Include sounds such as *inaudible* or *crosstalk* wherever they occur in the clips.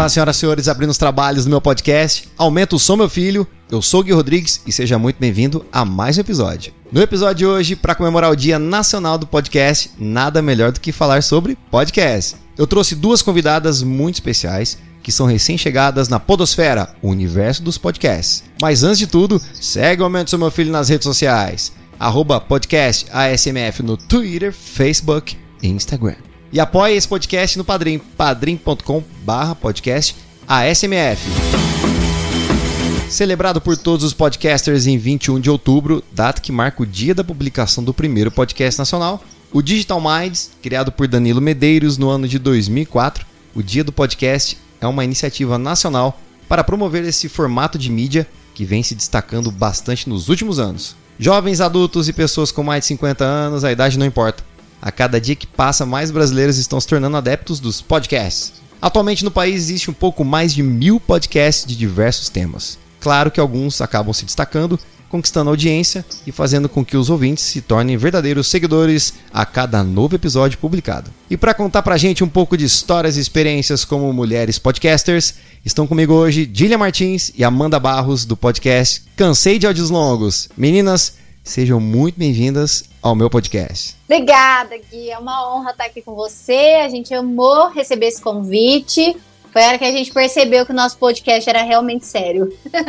Olá, senhoras e senhores, abrindo os trabalhos do meu podcast. Aumenta o som, meu filho. Eu sou o Gui Rodrigues e seja muito bem-vindo a mais um episódio. No episódio de hoje, para comemorar o Dia Nacional do Podcast, nada melhor do que falar sobre podcast. Eu trouxe duas convidadas muito especiais que são recém-chegadas na Podosfera, o universo dos podcasts. Mas antes de tudo, segue o Aumento Seu Meu Filho nas redes sociais. Arroba podcast ASMF no Twitter, Facebook e Instagram. E apoie esse podcast no Padrim, padrim.com barra podcast ASMF. Celebrado por todos os podcasters em 21 de outubro, data que marca o dia da publicação do primeiro podcast nacional, o Digital Minds, criado por Danilo Medeiros no ano de 2004, o Dia do Podcast é uma iniciativa nacional para promover esse formato de mídia que vem se destacando bastante nos últimos anos. Jovens, adultos e pessoas com mais de 50 anos, a idade não importa. A cada dia que passa, mais brasileiros estão se tornando adeptos dos podcasts. Atualmente no país existe um pouco mais de mil podcasts de diversos temas. Claro que alguns acabam se destacando, conquistando audiência e fazendo com que os ouvintes se tornem verdadeiros seguidores a cada novo episódio publicado. E para contar pra gente um pouco de histórias e experiências como mulheres podcasters, estão comigo hoje Dília Martins e Amanda Barros do podcast Cansei de Áudios Longos. Meninas, sejam muito bem-vindas ao meu podcast. Obrigada, Gui. É uma honra estar aqui com você. A gente amou receber esse convite. Foi a hora que a gente percebeu que o nosso podcast era realmente sério. *laughs*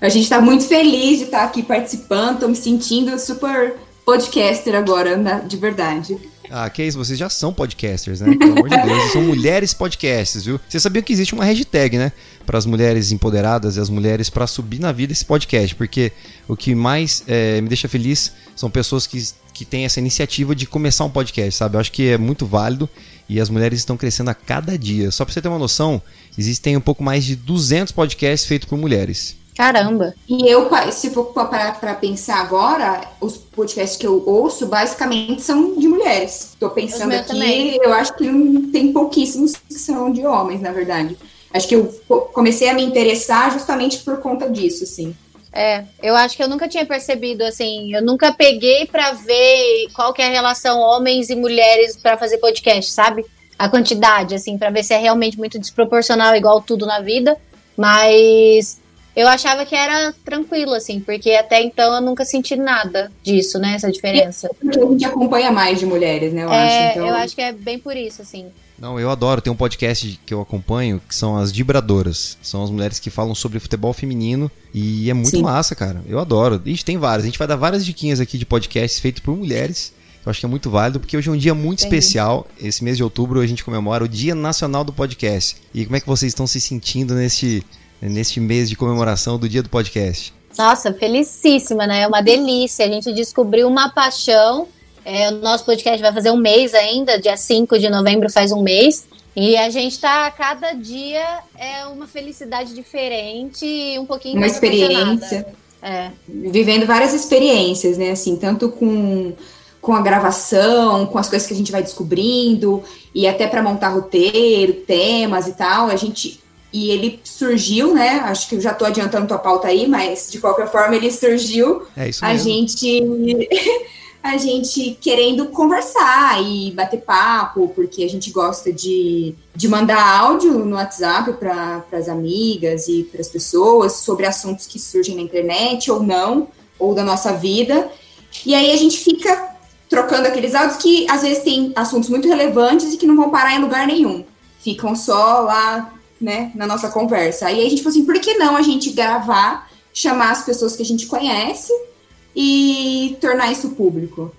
É, a gente está muito feliz de estar aqui participando, estou me sentindo super podcaster agora, de verdade. Ah, que isso, vocês já são podcasters, né? Pelo amor de Deus, são mulheres podcasts, viu? Você sabia que existe uma hashtag, né? Para as mulheres empoderadas e as mulheres para subir na vida esse podcast, porque o que mais é, me deixa feliz são pessoas que, que têm essa iniciativa de começar um podcast, sabe? Eu acho que é muito válido e as mulheres estão crescendo a cada dia. Só para você ter uma noção, existem um pouco mais de 200 podcasts feitos por mulheres. Caramba! E eu, se for parar para pensar agora, os podcasts que eu ouço basicamente são de mulheres. Estou pensando aqui, também. eu acho que tem pouquíssimos que são de homens, na verdade. Acho que eu comecei a me interessar justamente por conta disso, assim. É, eu acho que eu nunca tinha percebido assim, eu nunca peguei para ver qual que é a relação homens e mulheres para fazer podcast, sabe? A quantidade assim, para ver se é realmente muito desproporcional igual tudo na vida, mas eu achava que era tranquilo, assim, porque até então eu nunca senti nada disso, né? Essa diferença. Porque a gente acompanha mais de mulheres, né? Eu é, acho. Então... Eu acho que é bem por isso, assim. Não, eu adoro. Tem um podcast que eu acompanho que são as Dibradoras. São as mulheres que falam sobre futebol feminino e é muito Sim. massa, cara. Eu adoro. A gente tem várias. A gente vai dar várias diquinhas aqui de podcasts feitos por mulheres. Eu acho que é muito válido, porque hoje é um dia muito Entendi. especial. Esse mês de outubro a gente comemora o Dia Nacional do Podcast. E como é que vocês estão se sentindo nesse, neste mês de comemoração do dia do podcast? Nossa, felicíssima, né? É uma delícia. A gente descobriu uma paixão. É, o nosso podcast vai fazer um mês ainda, dia 5 de novembro faz um mês. E a gente tá, cada dia é uma felicidade diferente e um pouquinho Uma experiência. É. Vivendo várias experiências, né? Assim, tanto com, com a gravação, com as coisas que a gente vai descobrindo, e até para montar roteiro, temas e tal. A gente e ele surgiu, né? Acho que eu já estou adiantando tua pauta aí, mas de qualquer forma ele surgiu. É isso mesmo. A gente *laughs* a gente querendo conversar e bater papo, porque a gente gosta de, de mandar áudio no WhatsApp para as amigas e para as pessoas sobre assuntos que surgem na internet ou não, ou da nossa vida. E aí a gente fica trocando aqueles áudios que às vezes tem assuntos muito relevantes e que não vão parar em lugar nenhum. Ficam só lá né, na nossa conversa. Aí a gente falou assim, por que não a gente gravar, chamar as pessoas que a gente conhece e tornar isso público?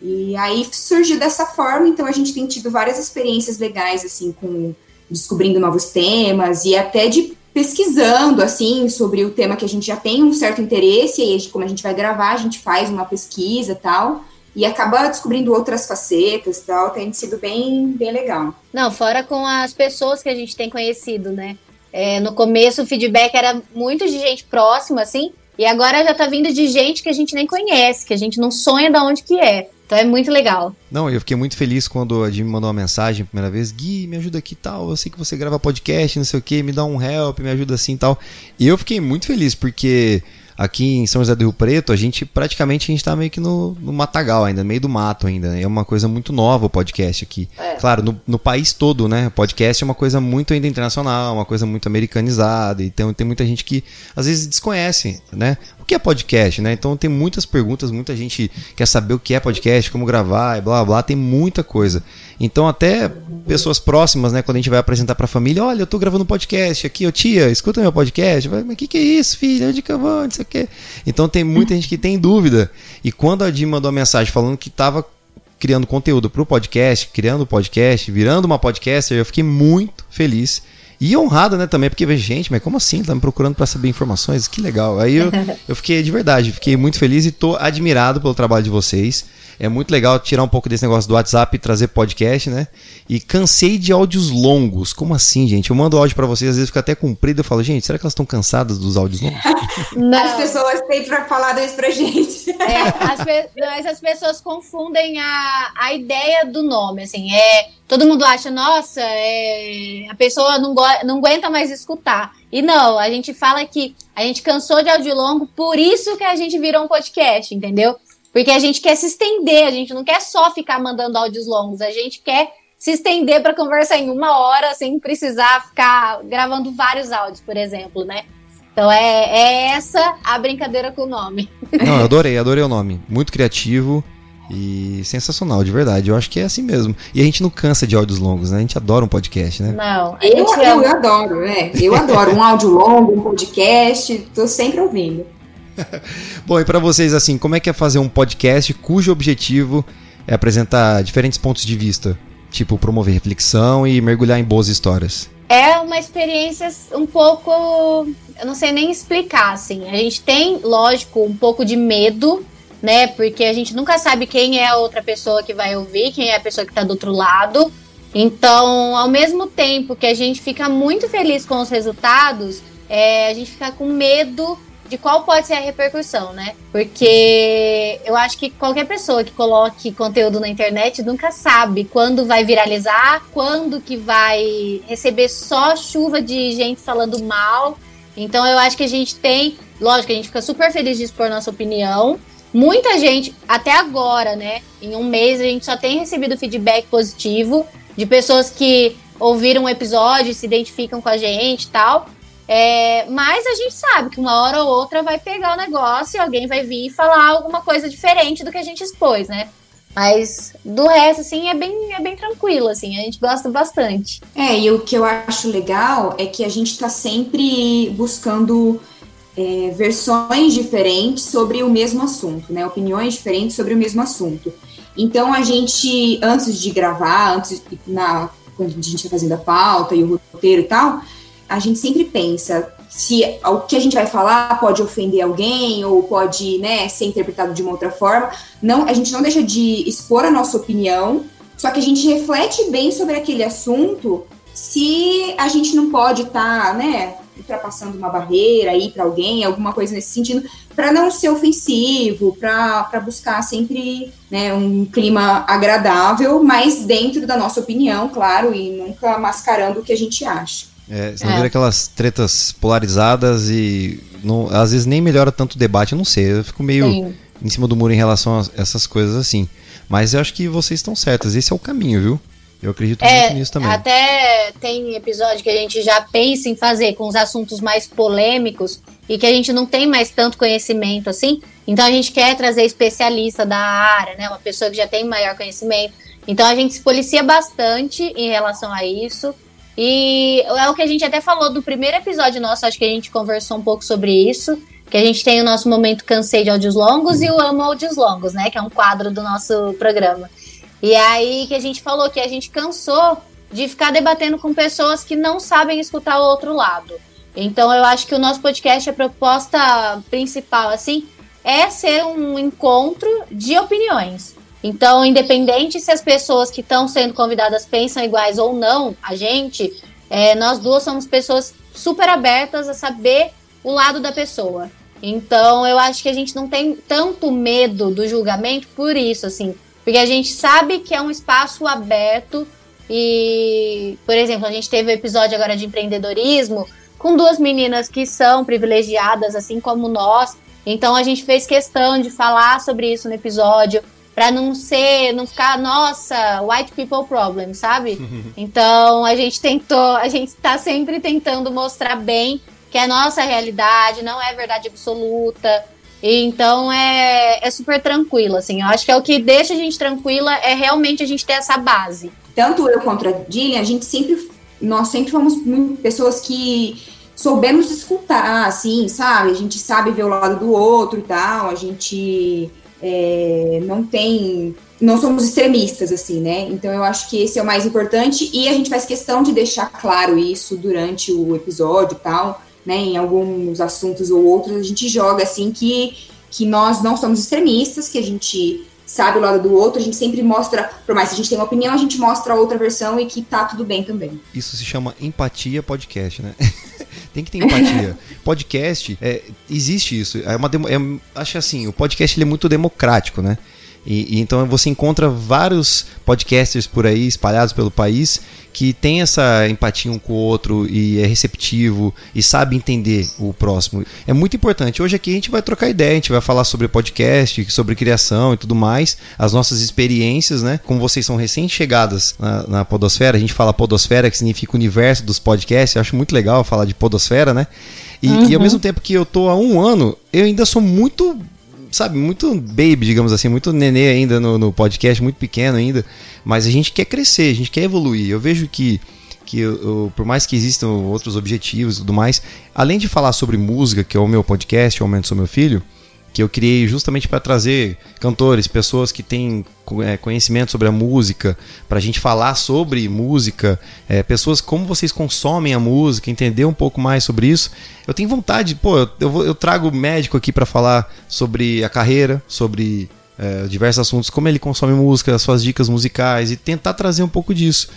E aí surgiu dessa forma, então a gente tem tido várias experiências legais, assim, com descobrindo novos temas e até de pesquisando, assim, sobre o tema que a gente já tem um certo interesse, e aí, como a gente vai gravar, a gente faz uma pesquisa tal e acaba descobrindo outras facetas tal, tem sido bem, bem legal. Não, fora com as pessoas que a gente tem conhecido, né? É, no começo o feedback era muito de gente próxima, assim, e agora já tá vindo de gente que a gente nem conhece, que a gente não sonha de onde que é. Então é muito legal. Não, eu fiquei muito feliz quando a Jim me mandou uma mensagem a primeira vez. Gui, me ajuda aqui e tal. Eu sei que você grava podcast, não sei o que, me dá um help, me ajuda assim e tal. E eu fiquei muito feliz, porque aqui em São José do Rio Preto, a gente praticamente a gente tá meio que no, no matagal ainda, meio do mato ainda. É uma coisa muito nova o podcast aqui. É. Claro, no, no, país todo, né? O podcast é uma coisa muito ainda internacional, uma coisa muito americanizada. Então tem muita gente que às vezes desconhece, né? Que é podcast, né? Então tem muitas perguntas, muita gente quer saber o que é podcast, como gravar, blá blá, tem muita coisa. Então até pessoas próximas, né, quando a gente vai apresentar para a família, olha, eu tô gravando um podcast aqui, ô tia, escuta meu podcast. Mas o que que é isso, filho? Onde que eu vou? Não sei o quê. Então tem muita gente que tem dúvida. E quando a Jim mandou a mensagem falando que tava criando conteúdo para o podcast, criando podcast, virando uma podcaster, eu fiquei muito feliz. E honrado, né, também, porque, gente, mas como assim? Tá me procurando para saber informações? Que legal. Aí eu, *laughs* eu fiquei, de verdade, fiquei muito feliz e tô admirado pelo trabalho de vocês. É muito legal tirar um pouco desse negócio do WhatsApp e trazer podcast, né? E cansei de áudios longos. Como assim, gente? Eu mando áudio para vocês, às vezes fica até comprido. Eu falo, gente, será que elas estão cansadas dos áudios longos? *laughs* Não. As pessoas têm pra falar isso pra gente. É, *laughs* as mas as pessoas confundem a, a ideia do nome, assim. É, todo mundo acha, nossa, é, a pessoa não, não aguenta mais escutar. E não, a gente fala que a gente cansou de áudio longo, por isso que a gente virou um podcast, entendeu? Porque a gente quer se estender, a gente não quer só ficar mandando áudios longos, a gente quer se estender para conversar em uma hora sem precisar ficar gravando vários áudios, por exemplo, né? Então é, é essa a brincadeira com o nome. *laughs* Não, eu adorei, adorei o nome. Muito criativo e sensacional, de verdade. Eu acho que é assim mesmo. E a gente não cansa de áudios longos, né? A gente adora um podcast, né? Não, eu, eu, eu adoro, né? Eu adoro um áudio longo, um podcast, tô sempre ouvindo. *laughs* Bom, e para vocês, assim, como é que é fazer um podcast cujo objetivo é apresentar diferentes pontos de vista? Tipo, promover reflexão e mergulhar em boas histórias. É uma experiência um pouco. Eu não sei nem explicar, assim. A gente tem, lógico, um pouco de medo, né? Porque a gente nunca sabe quem é a outra pessoa que vai ouvir, quem é a pessoa que tá do outro lado. Então, ao mesmo tempo que a gente fica muito feliz com os resultados, é, a gente fica com medo de qual pode ser a repercussão, né? Porque eu acho que qualquer pessoa que coloque conteúdo na internet nunca sabe quando vai viralizar, quando que vai receber só chuva de gente falando mal. Então eu acho que a gente tem, lógico, a gente fica super feliz de expor nossa opinião. Muita gente, até agora, né? Em um mês a gente só tem recebido feedback positivo de pessoas que ouviram um episódio, se identificam com a gente e tal. É, mas a gente sabe que uma hora ou outra vai pegar o negócio e alguém vai vir e falar alguma coisa diferente do que a gente expôs, né? Mas do resto, assim, é bem, é bem tranquilo, assim, a gente gosta bastante. É, e o que eu acho legal é que a gente está sempre buscando é, versões diferentes sobre o mesmo assunto, né? Opiniões diferentes sobre o mesmo assunto. Então a gente, antes de gravar, antes na, quando a gente está fazendo a pauta e o roteiro e tal, a gente sempre pensa se o que a gente vai falar pode ofender alguém ou pode né, ser interpretado de uma outra forma. Não, a gente não deixa de expor a nossa opinião, só que a gente reflete bem sobre aquele assunto se a gente não pode estar, tá, né, ultrapassando uma barreira aí para alguém, alguma coisa nesse sentido, para não ser ofensivo, para buscar sempre né, um clima agradável, mas dentro da nossa opinião, claro, e nunca mascarando o que a gente acha. É, você não é. vira aquelas tretas polarizadas e não, às vezes nem melhora tanto o debate, eu não sei. Eu fico meio Sim. em cima do muro em relação a essas coisas assim. Mas eu acho que vocês estão certas, esse é o caminho, viu? Eu acredito é, muito nisso também. Até tem episódio que a gente já pensa em fazer com os assuntos mais polêmicos e que a gente não tem mais tanto conhecimento assim. Então a gente quer trazer especialista da área, né? Uma pessoa que já tem maior conhecimento. Então a gente se policia bastante em relação a isso. E é o que a gente até falou do primeiro episódio nosso, acho que a gente conversou um pouco sobre isso. Que a gente tem o nosso momento Cansei de Áudios Longos e o Amo Áudios Longos, né? Que é um quadro do nosso programa. E aí que a gente falou que a gente cansou de ficar debatendo com pessoas que não sabem escutar o outro lado. Então eu acho que o nosso podcast, a proposta principal, assim, é ser um encontro de opiniões. Então, independente se as pessoas que estão sendo convidadas pensam iguais ou não a gente, é, nós duas somos pessoas super abertas a saber o lado da pessoa. Então, eu acho que a gente não tem tanto medo do julgamento por isso, assim. Porque a gente sabe que é um espaço aberto e, por exemplo, a gente teve o um episódio agora de empreendedorismo com duas meninas que são privilegiadas, assim como nós, Então a gente fez questão de falar sobre isso no episódio, para não ser, não ficar, nossa, white people problem, sabe? então a gente tentou, a gente tá sempre tentando mostrar bem que é a nossa realidade, não é verdade absoluta. Então é, é super tranquilo, assim. Eu acho que é o que deixa a gente tranquila é realmente a gente ter essa base. Tanto eu quanto a Dillian, a gente sempre, nós sempre fomos pessoas que soubemos escutar, assim, sabe? A gente sabe ver o lado do outro e tal, a gente é, não tem. Não somos extremistas, assim, né? Então eu acho que esse é o mais importante e a gente faz questão de deixar claro isso durante o episódio e tal, né? Em alguns assuntos ou outros, a gente joga assim que, que nós não somos extremistas, que a gente sabe o lado do outro, a gente sempre mostra, por mais que a gente tenha uma opinião, a gente mostra a outra versão e que tá tudo bem também. Isso se chama empatia podcast, né? *laughs* Tem que ter empatia. *laughs* podcast, é, existe isso. É uma, é, acho assim, o podcast ele é muito democrático, né? E, e, então você encontra vários podcasters por aí espalhados pelo país que tem essa empatia um com o outro e é receptivo e sabe entender o próximo. É muito importante. Hoje aqui a gente vai trocar ideia, a gente vai falar sobre podcast, sobre criação e tudo mais, as nossas experiências, né? Como vocês são recém-chegadas na, na podosfera, a gente fala podosfera, que significa universo dos podcasts, eu acho muito legal falar de podosfera, né? E, uhum. e ao mesmo tempo que eu tô há um ano, eu ainda sou muito sabe, muito baby, digamos assim, muito nenê ainda no, no podcast, muito pequeno ainda. Mas a gente quer crescer, a gente quer evoluir. Eu vejo que que eu, eu, por mais que existam outros objetivos e tudo mais, além de falar sobre música, que é o meu podcast, o Aumento Sou Meu Filho, que eu criei justamente para trazer cantores, pessoas que têm é, conhecimento sobre a música, para a gente falar sobre música, é, pessoas como vocês consomem a música, entender um pouco mais sobre isso. Eu tenho vontade, pô, eu, eu, eu trago médico aqui para falar sobre a carreira, sobre é, diversos assuntos, como ele consome música, as suas dicas musicais e tentar trazer um pouco disso.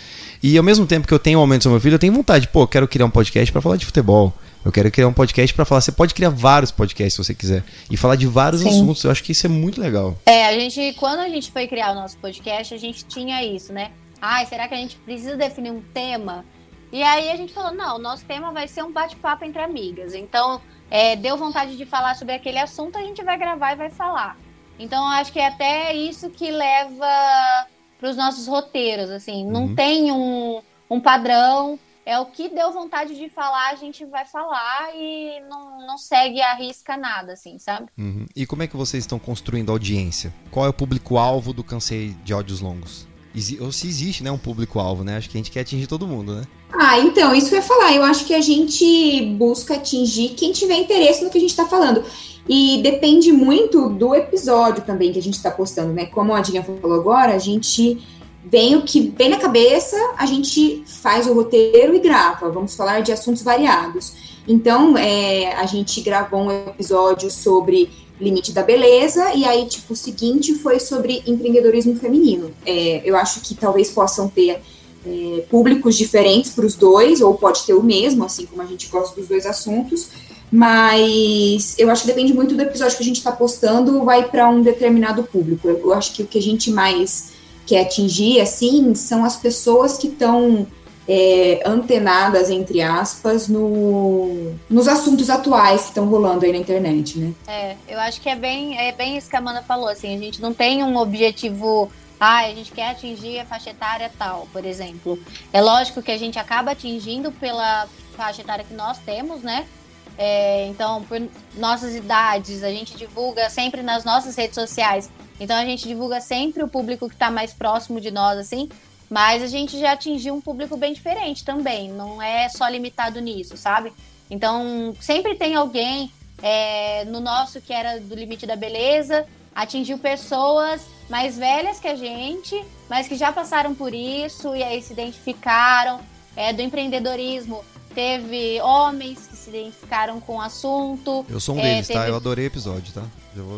E ao mesmo tempo que eu tenho um aumento do meu filho, eu tenho vontade, pô, quero criar um podcast para falar de futebol. Eu quero criar um podcast para falar. Você pode criar vários podcasts se você quiser e falar de vários Sim. assuntos. Eu acho que isso é muito legal. É, a gente, quando a gente foi criar o nosso podcast, a gente tinha isso, né? Ai, será que a gente precisa definir um tema? E aí a gente falou, não, o nosso tema vai ser um bate-papo entre amigas. Então, é, deu vontade de falar sobre aquele assunto, a gente vai gravar e vai falar. Então, acho que é até isso que leva para os nossos roteiros, assim. Não uhum. tem um, um padrão é o que deu vontade de falar, a gente vai falar e não, não segue a risca nada, assim, sabe? Uhum. E como é que vocês estão construindo audiência? Qual é o público-alvo do Cansei de Áudios Longos? Ou se existe, né, um público-alvo, né? Acho que a gente quer atingir todo mundo, né? Ah, então, isso que eu ia falar. Eu acho que a gente busca atingir quem tiver interesse no que a gente está falando. E depende muito do episódio também que a gente está postando, né? Como a Dinha falou agora, a gente vem o que vem na cabeça, a gente faz o roteiro e grava. Vamos falar de assuntos variados. Então, é, a gente gravou um episódio sobre limite da beleza, e aí, tipo, o seguinte foi sobre empreendedorismo feminino. É, eu acho que talvez possam ter é, públicos diferentes para os dois, ou pode ter o mesmo, assim como a gente gosta dos dois assuntos, mas eu acho que depende muito do episódio que a gente está postando, vai para um determinado público. Eu, eu acho que o que a gente mais quer atingir, assim, são as pessoas que estão é, antenadas, entre aspas, no, nos assuntos atuais que estão rolando aí na internet, né? É, eu acho que é bem, é bem isso que a Amanda falou, assim, a gente não tem um objetivo ah, a gente quer atingir a faixa etária tal, por exemplo. É lógico que a gente acaba atingindo pela faixa etária que nós temos, né? É, então, por nossas idades, a gente divulga sempre nas nossas redes sociais então a gente divulga sempre o público que está mais próximo de nós, assim. Mas a gente já atingiu um público bem diferente também. Não é só limitado nisso, sabe? Então sempre tem alguém é, no nosso que era do limite da beleza, atingiu pessoas mais velhas que a gente, mas que já passaram por isso e aí se identificaram. É, do empreendedorismo, teve homens que se identificaram com o assunto. Eu sou um deles, tá? teve... tá? Eu adorei o episódio, tá?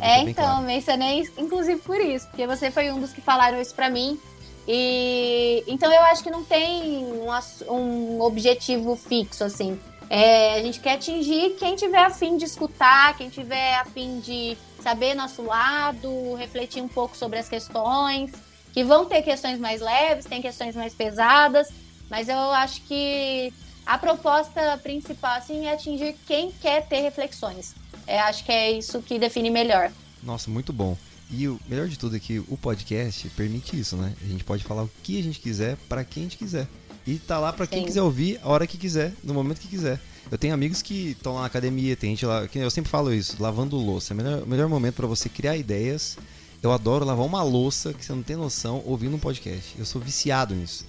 é, então, claro. mencionei inclusive por isso, porque você foi um dos que falaram isso para mim. E então eu acho que não tem um, um objetivo fixo, assim. É, a gente quer atingir quem tiver afim de escutar, quem tiver afim de saber nosso lado, refletir um pouco sobre as questões, que vão ter questões mais leves, tem questões mais pesadas, mas eu acho que a proposta principal assim é atingir quem quer ter reflexões É, acho que é isso que define melhor. Nossa, muito bom. E o melhor de tudo é que o podcast permite isso, né? A gente pode falar o que a gente quiser para quem a gente quiser. E tá lá para quem Sim. quiser ouvir a hora que quiser, no momento que quiser. Eu tenho amigos que estão lá na academia, tem gente lá, eu sempre falo isso, lavando louça. É o melhor, melhor momento para você criar ideias. Eu adoro lavar uma louça que você não tem noção ouvindo um podcast. Eu sou viciado nisso.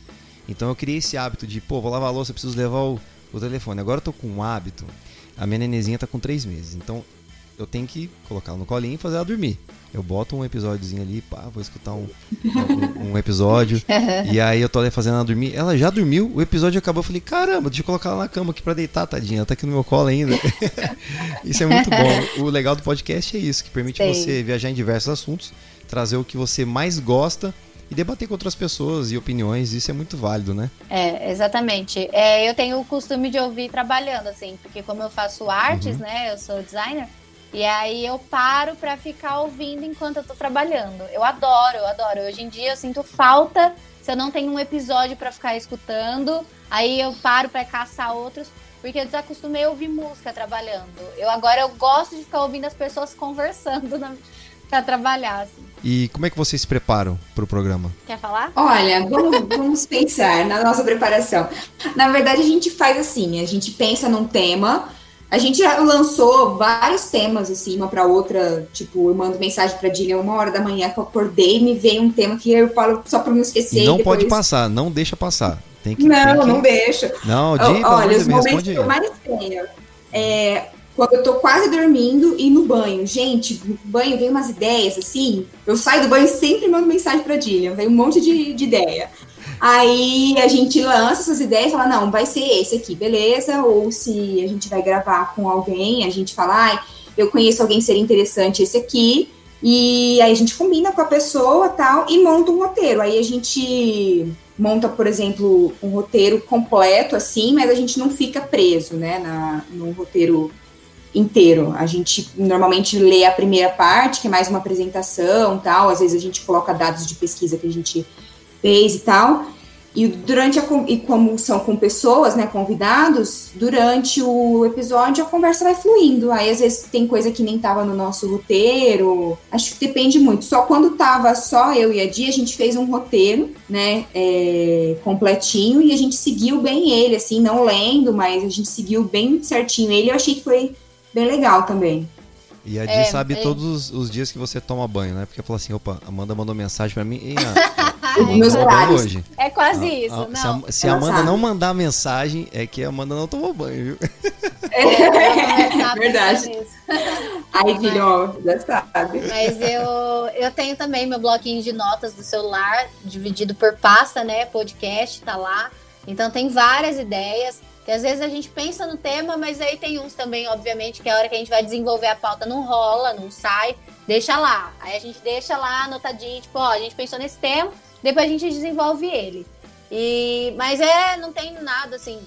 Então eu criei esse hábito de, pô, vou lavar a louça, preciso levar o, o telefone. Agora eu tô com um hábito. A minha nenezinha tá com três meses. Então eu tenho que colocar ela no colinho e fazer ela dormir. Eu boto um episódiozinho ali, pá, vou escutar um, um, um episódio. *laughs* e aí eu tô ali fazendo ela dormir. Ela já dormiu, o episódio acabou. Eu falei, caramba, deixa eu colocar ela na cama aqui pra deitar, tadinha. Ela tá aqui no meu colo ainda. *laughs* isso é muito bom. *laughs* O legal do podcast é isso, que permite Sim. você viajar em diversos assuntos, trazer o que você mais gosta e debater com outras pessoas e opiniões, isso é muito válido, né? É, exatamente. É, eu tenho o costume de ouvir trabalhando, assim, porque como eu faço artes, uhum. né, eu sou designer, e aí eu paro para ficar ouvindo enquanto eu tô trabalhando. Eu adoro, eu adoro. Hoje em dia eu sinto falta se eu não tenho um episódio para ficar escutando, aí eu paro para caçar outros, porque eu desacostumei a ouvir música trabalhando. Eu agora eu gosto de ficar ouvindo as pessoas *laughs* conversando na, pra trabalhar, assim. E como é que vocês se preparam para o programa? Quer falar? Olha, vamos, vamos pensar na nossa preparação. Na verdade, a gente faz assim: a gente pensa num tema, a gente já lançou vários temas, assim, uma para outra. Tipo, eu mando mensagem pra Dilha uma hora da manhã que eu acordei me veio um tema que eu falo só pra não esquecer. Não depois... pode passar, não deixa passar. Tem que, não, tem que... não deixa. Não, Dilha, Olha, os momentos que eu mais tenho é quando eu tô quase dormindo e no banho. Gente, no banho vem umas ideias, assim. Eu saio do banho e sempre mando mensagem pra Dilha. Vem um monte de, de ideia. Aí a gente lança essas ideias e fala, não, vai ser esse aqui, beleza? Ou se a gente vai gravar com alguém, a gente fala, eu conheço alguém que seria interessante esse aqui. E aí a gente combina com a pessoa tal e monta um roteiro. Aí a gente monta, por exemplo, um roteiro completo, assim, mas a gente não fica preso, né, na, no roteiro inteiro. A gente normalmente lê a primeira parte, que é mais uma apresentação tal. Às vezes a gente coloca dados de pesquisa que a gente fez e tal. E durante a, e como são com pessoas, né, convidados, durante o episódio a conversa vai fluindo. Aí às vezes tem coisa que nem tava no nosso roteiro. Acho que depende muito. Só quando tava só eu e a Dia, a gente fez um roteiro, né, é, completinho e a gente seguiu bem ele, assim, não lendo, mas a gente seguiu bem certinho ele. Eu achei que foi bem legal também. E a Di é, sabe é... todos os dias que você toma banho, né? Porque falou assim, opa, Amanda mandou mensagem pra mim. E, ah, *laughs* Meus horários. Hoje. É quase ah, isso, ah, não. Se a, se a Amanda sabe. não mandar mensagem, é que a Amanda não tomou banho, viu? É, *laughs* verdade. Ai, filho, ó, já sabe. Mas eu, eu tenho também meu bloquinho de notas do celular, dividido por pasta, né? Podcast, tá lá. Então tem várias ideias. Que às vezes a gente pensa no tema, mas aí tem uns também, obviamente, que a hora que a gente vai desenvolver a pauta não rola, não sai, deixa lá. Aí a gente deixa lá anotadinho, tipo, ó, a gente pensou nesse tema, depois a gente desenvolve ele. E, mas é, não tem nada assim,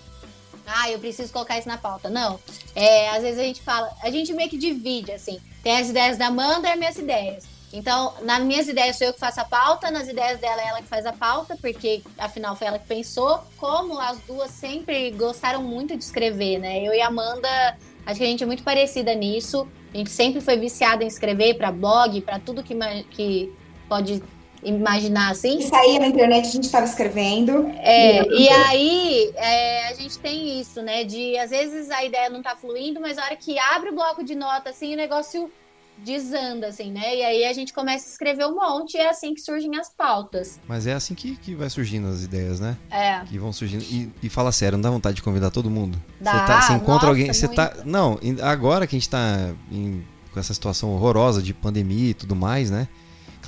ah, eu preciso colocar isso na pauta. Não. É, às vezes a gente fala, a gente meio que divide, assim. Tem as ideias da Amanda e as minhas ideias. Então, nas minhas ideias sou eu que faço a pauta, nas ideias dela é ela que faz a pauta, porque afinal foi ela que pensou. Como as duas sempre gostaram muito de escrever, né? Eu e a Amanda, acho que a gente é muito parecida nisso. A gente sempre foi viciada em escrever para blog, para tudo que, que pode imaginar assim. E saía na internet, a gente estava escrevendo. É, e, e aí é, a gente tem isso, né? De às vezes a ideia não tá fluindo, mas a hora que abre o bloco de nota, assim, o negócio desanda, assim, né? E aí a gente começa a escrever um monte e é assim que surgem as pautas. Mas é assim que, que vai surgindo as ideias, né? É. Que vão surgindo. E, e fala sério, não dá vontade de convidar todo mundo? Dá, você, tá, você encontra nossa, alguém. Você muito. tá. Não, agora que a gente tá em, com essa situação horrorosa de pandemia e tudo mais, né?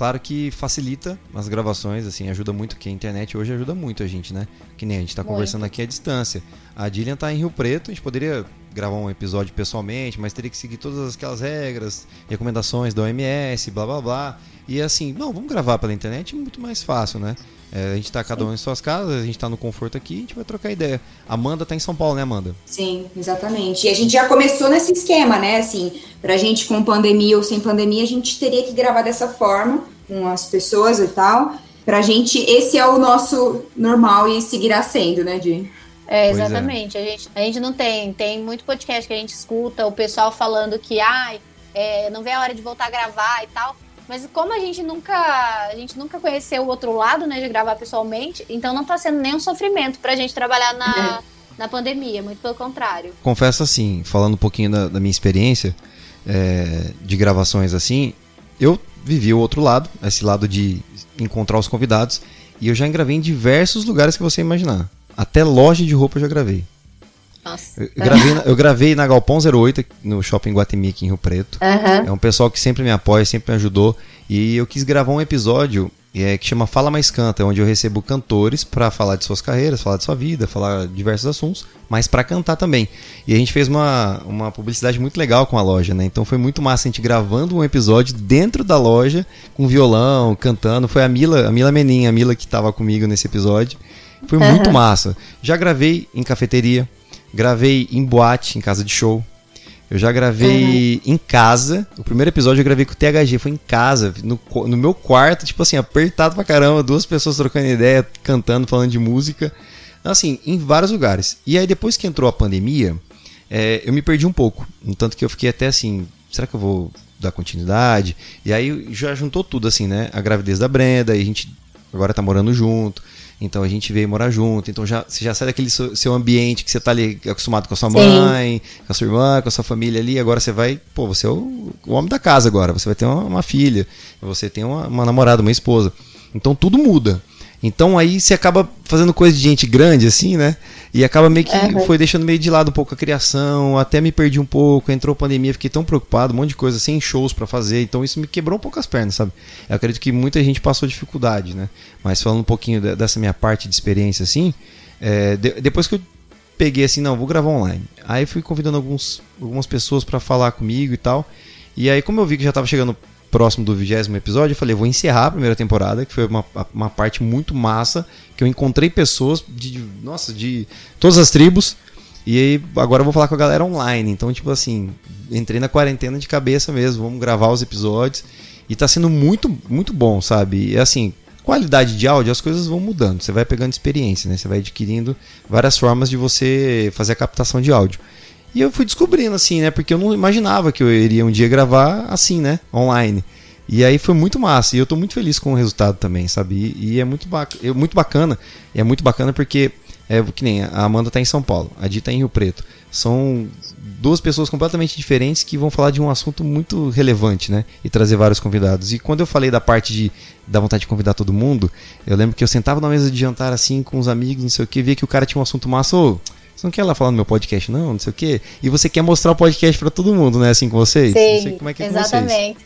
Claro que facilita as gravações, assim, ajuda muito, que a internet hoje ajuda muito a gente, né? Que nem a gente tá muito. conversando aqui à distância. A Dillian tá em Rio Preto, a gente poderia gravar um episódio pessoalmente, mas teria que seguir todas aquelas regras, recomendações da OMS, blá blá blá. E assim, não, vamos gravar pela internet, muito mais fácil, né? É, a gente tá cada um em suas casas, a gente tá no conforto aqui, a gente vai trocar ideia. Amanda tá em São Paulo, né, Amanda? Sim, exatamente. E a gente já começou nesse esquema, né? Assim, pra gente com pandemia ou sem pandemia, a gente teria que gravar dessa forma, com as pessoas e tal. Pra gente, esse é o nosso normal e seguirá sendo, né, Di? É, exatamente. É. A, gente, a gente não tem. Tem muito podcast que a gente escuta, o pessoal falando que, ai, é, não vê a hora de voltar a gravar e tal. Mas como a gente nunca, a gente nunca conheceu o outro lado, né, de gravar pessoalmente, então não tá sendo nenhum sofrimento pra gente trabalhar na, é. na pandemia, muito pelo contrário. Confesso assim, falando um pouquinho da, da minha experiência é, de gravações assim, eu vivi o outro lado, esse lado de encontrar os convidados, e eu já gravei em diversos lugares que você imaginar. Até loja de roupa eu já gravei. Nossa. Eu, gravei, na, eu gravei na Galpão 08, no Shopping Guatemi, aqui em Rio Preto. Uhum. É um pessoal que sempre me apoia, sempre me ajudou. E eu quis gravar um episódio é, que chama Fala Mais Canta, onde eu recebo cantores para falar de suas carreiras, falar de sua vida, falar diversos assuntos, mas para cantar também. E a gente fez uma, uma publicidade muito legal com a loja, né? Então foi muito massa a gente gravando um episódio dentro da loja, com violão, cantando. Foi a Mila, a Mila Menin, a Mila que estava comigo nesse episódio. Foi uhum. muito massa. Já gravei em cafeteria, Gravei em boate, em casa de show. Eu já gravei uhum. em casa. O primeiro episódio eu gravei com o THG, foi em casa, no, no meu quarto, tipo assim, apertado pra caramba, duas pessoas trocando ideia, cantando, falando de música. Assim, em vários lugares. E aí depois que entrou a pandemia, é, eu me perdi um pouco. No tanto que eu fiquei até assim, será que eu vou dar continuidade? E aí já juntou tudo, assim, né? A gravidez da Brenda, e a gente agora tá morando junto. Então a gente veio morar junto. Então já, você já sai daquele seu, seu ambiente que você está ali acostumado com a sua mãe, Sim. com a sua irmã, com a sua família ali. Agora você vai, pô, você é o, o homem da casa agora. Você vai ter uma, uma filha, você tem uma, uma namorada, uma esposa. Então tudo muda. Então aí você acaba fazendo coisa de gente grande, assim, né? E acaba meio que uhum. foi deixando meio de lado um pouco a criação, até me perdi um pouco, entrou a pandemia, fiquei tão preocupado, um monte de coisa, sem shows para fazer, então isso me quebrou um pouco as pernas, sabe? Eu acredito que muita gente passou dificuldade, né? Mas falando um pouquinho dessa minha parte de experiência, assim, é, de, depois que eu peguei assim, não, vou gravar online. Aí fui convidando alguns, algumas pessoas para falar comigo e tal. E aí, como eu vi que já tava chegando próximo do vigésimo episódio, eu falei, vou encerrar a primeira temporada, que foi uma, uma parte muito massa, que eu encontrei pessoas de, nossa, de todas as tribos, e aí agora eu vou falar com a galera online. Então, tipo assim, entrei na quarentena de cabeça mesmo, vamos gravar os episódios, e tá sendo muito, muito bom, sabe? E assim, qualidade de áudio, as coisas vão mudando, você vai pegando experiência, né? Você vai adquirindo várias formas de você fazer a captação de áudio. E eu fui descobrindo, assim, né? Porque eu não imaginava que eu iria um dia gravar assim, né? Online. E aí foi muito massa. E eu tô muito feliz com o resultado também, sabe? E, e é muito, bac é muito bacana. E é muito bacana porque, é que nem a Amanda tá em São Paulo, a Dita tá em Rio Preto. São duas pessoas completamente diferentes que vão falar de um assunto muito relevante, né? E trazer vários convidados. E quando eu falei da parte de da vontade de convidar todo mundo, eu lembro que eu sentava na mesa de jantar assim com os amigos, não sei o que, via que o cara tinha um assunto massa. Ô, você não quer lá falar no meu podcast, não? Não sei o quê. E você quer mostrar o podcast para todo mundo, né? Assim com vocês? Sim, não sei como é que é exatamente.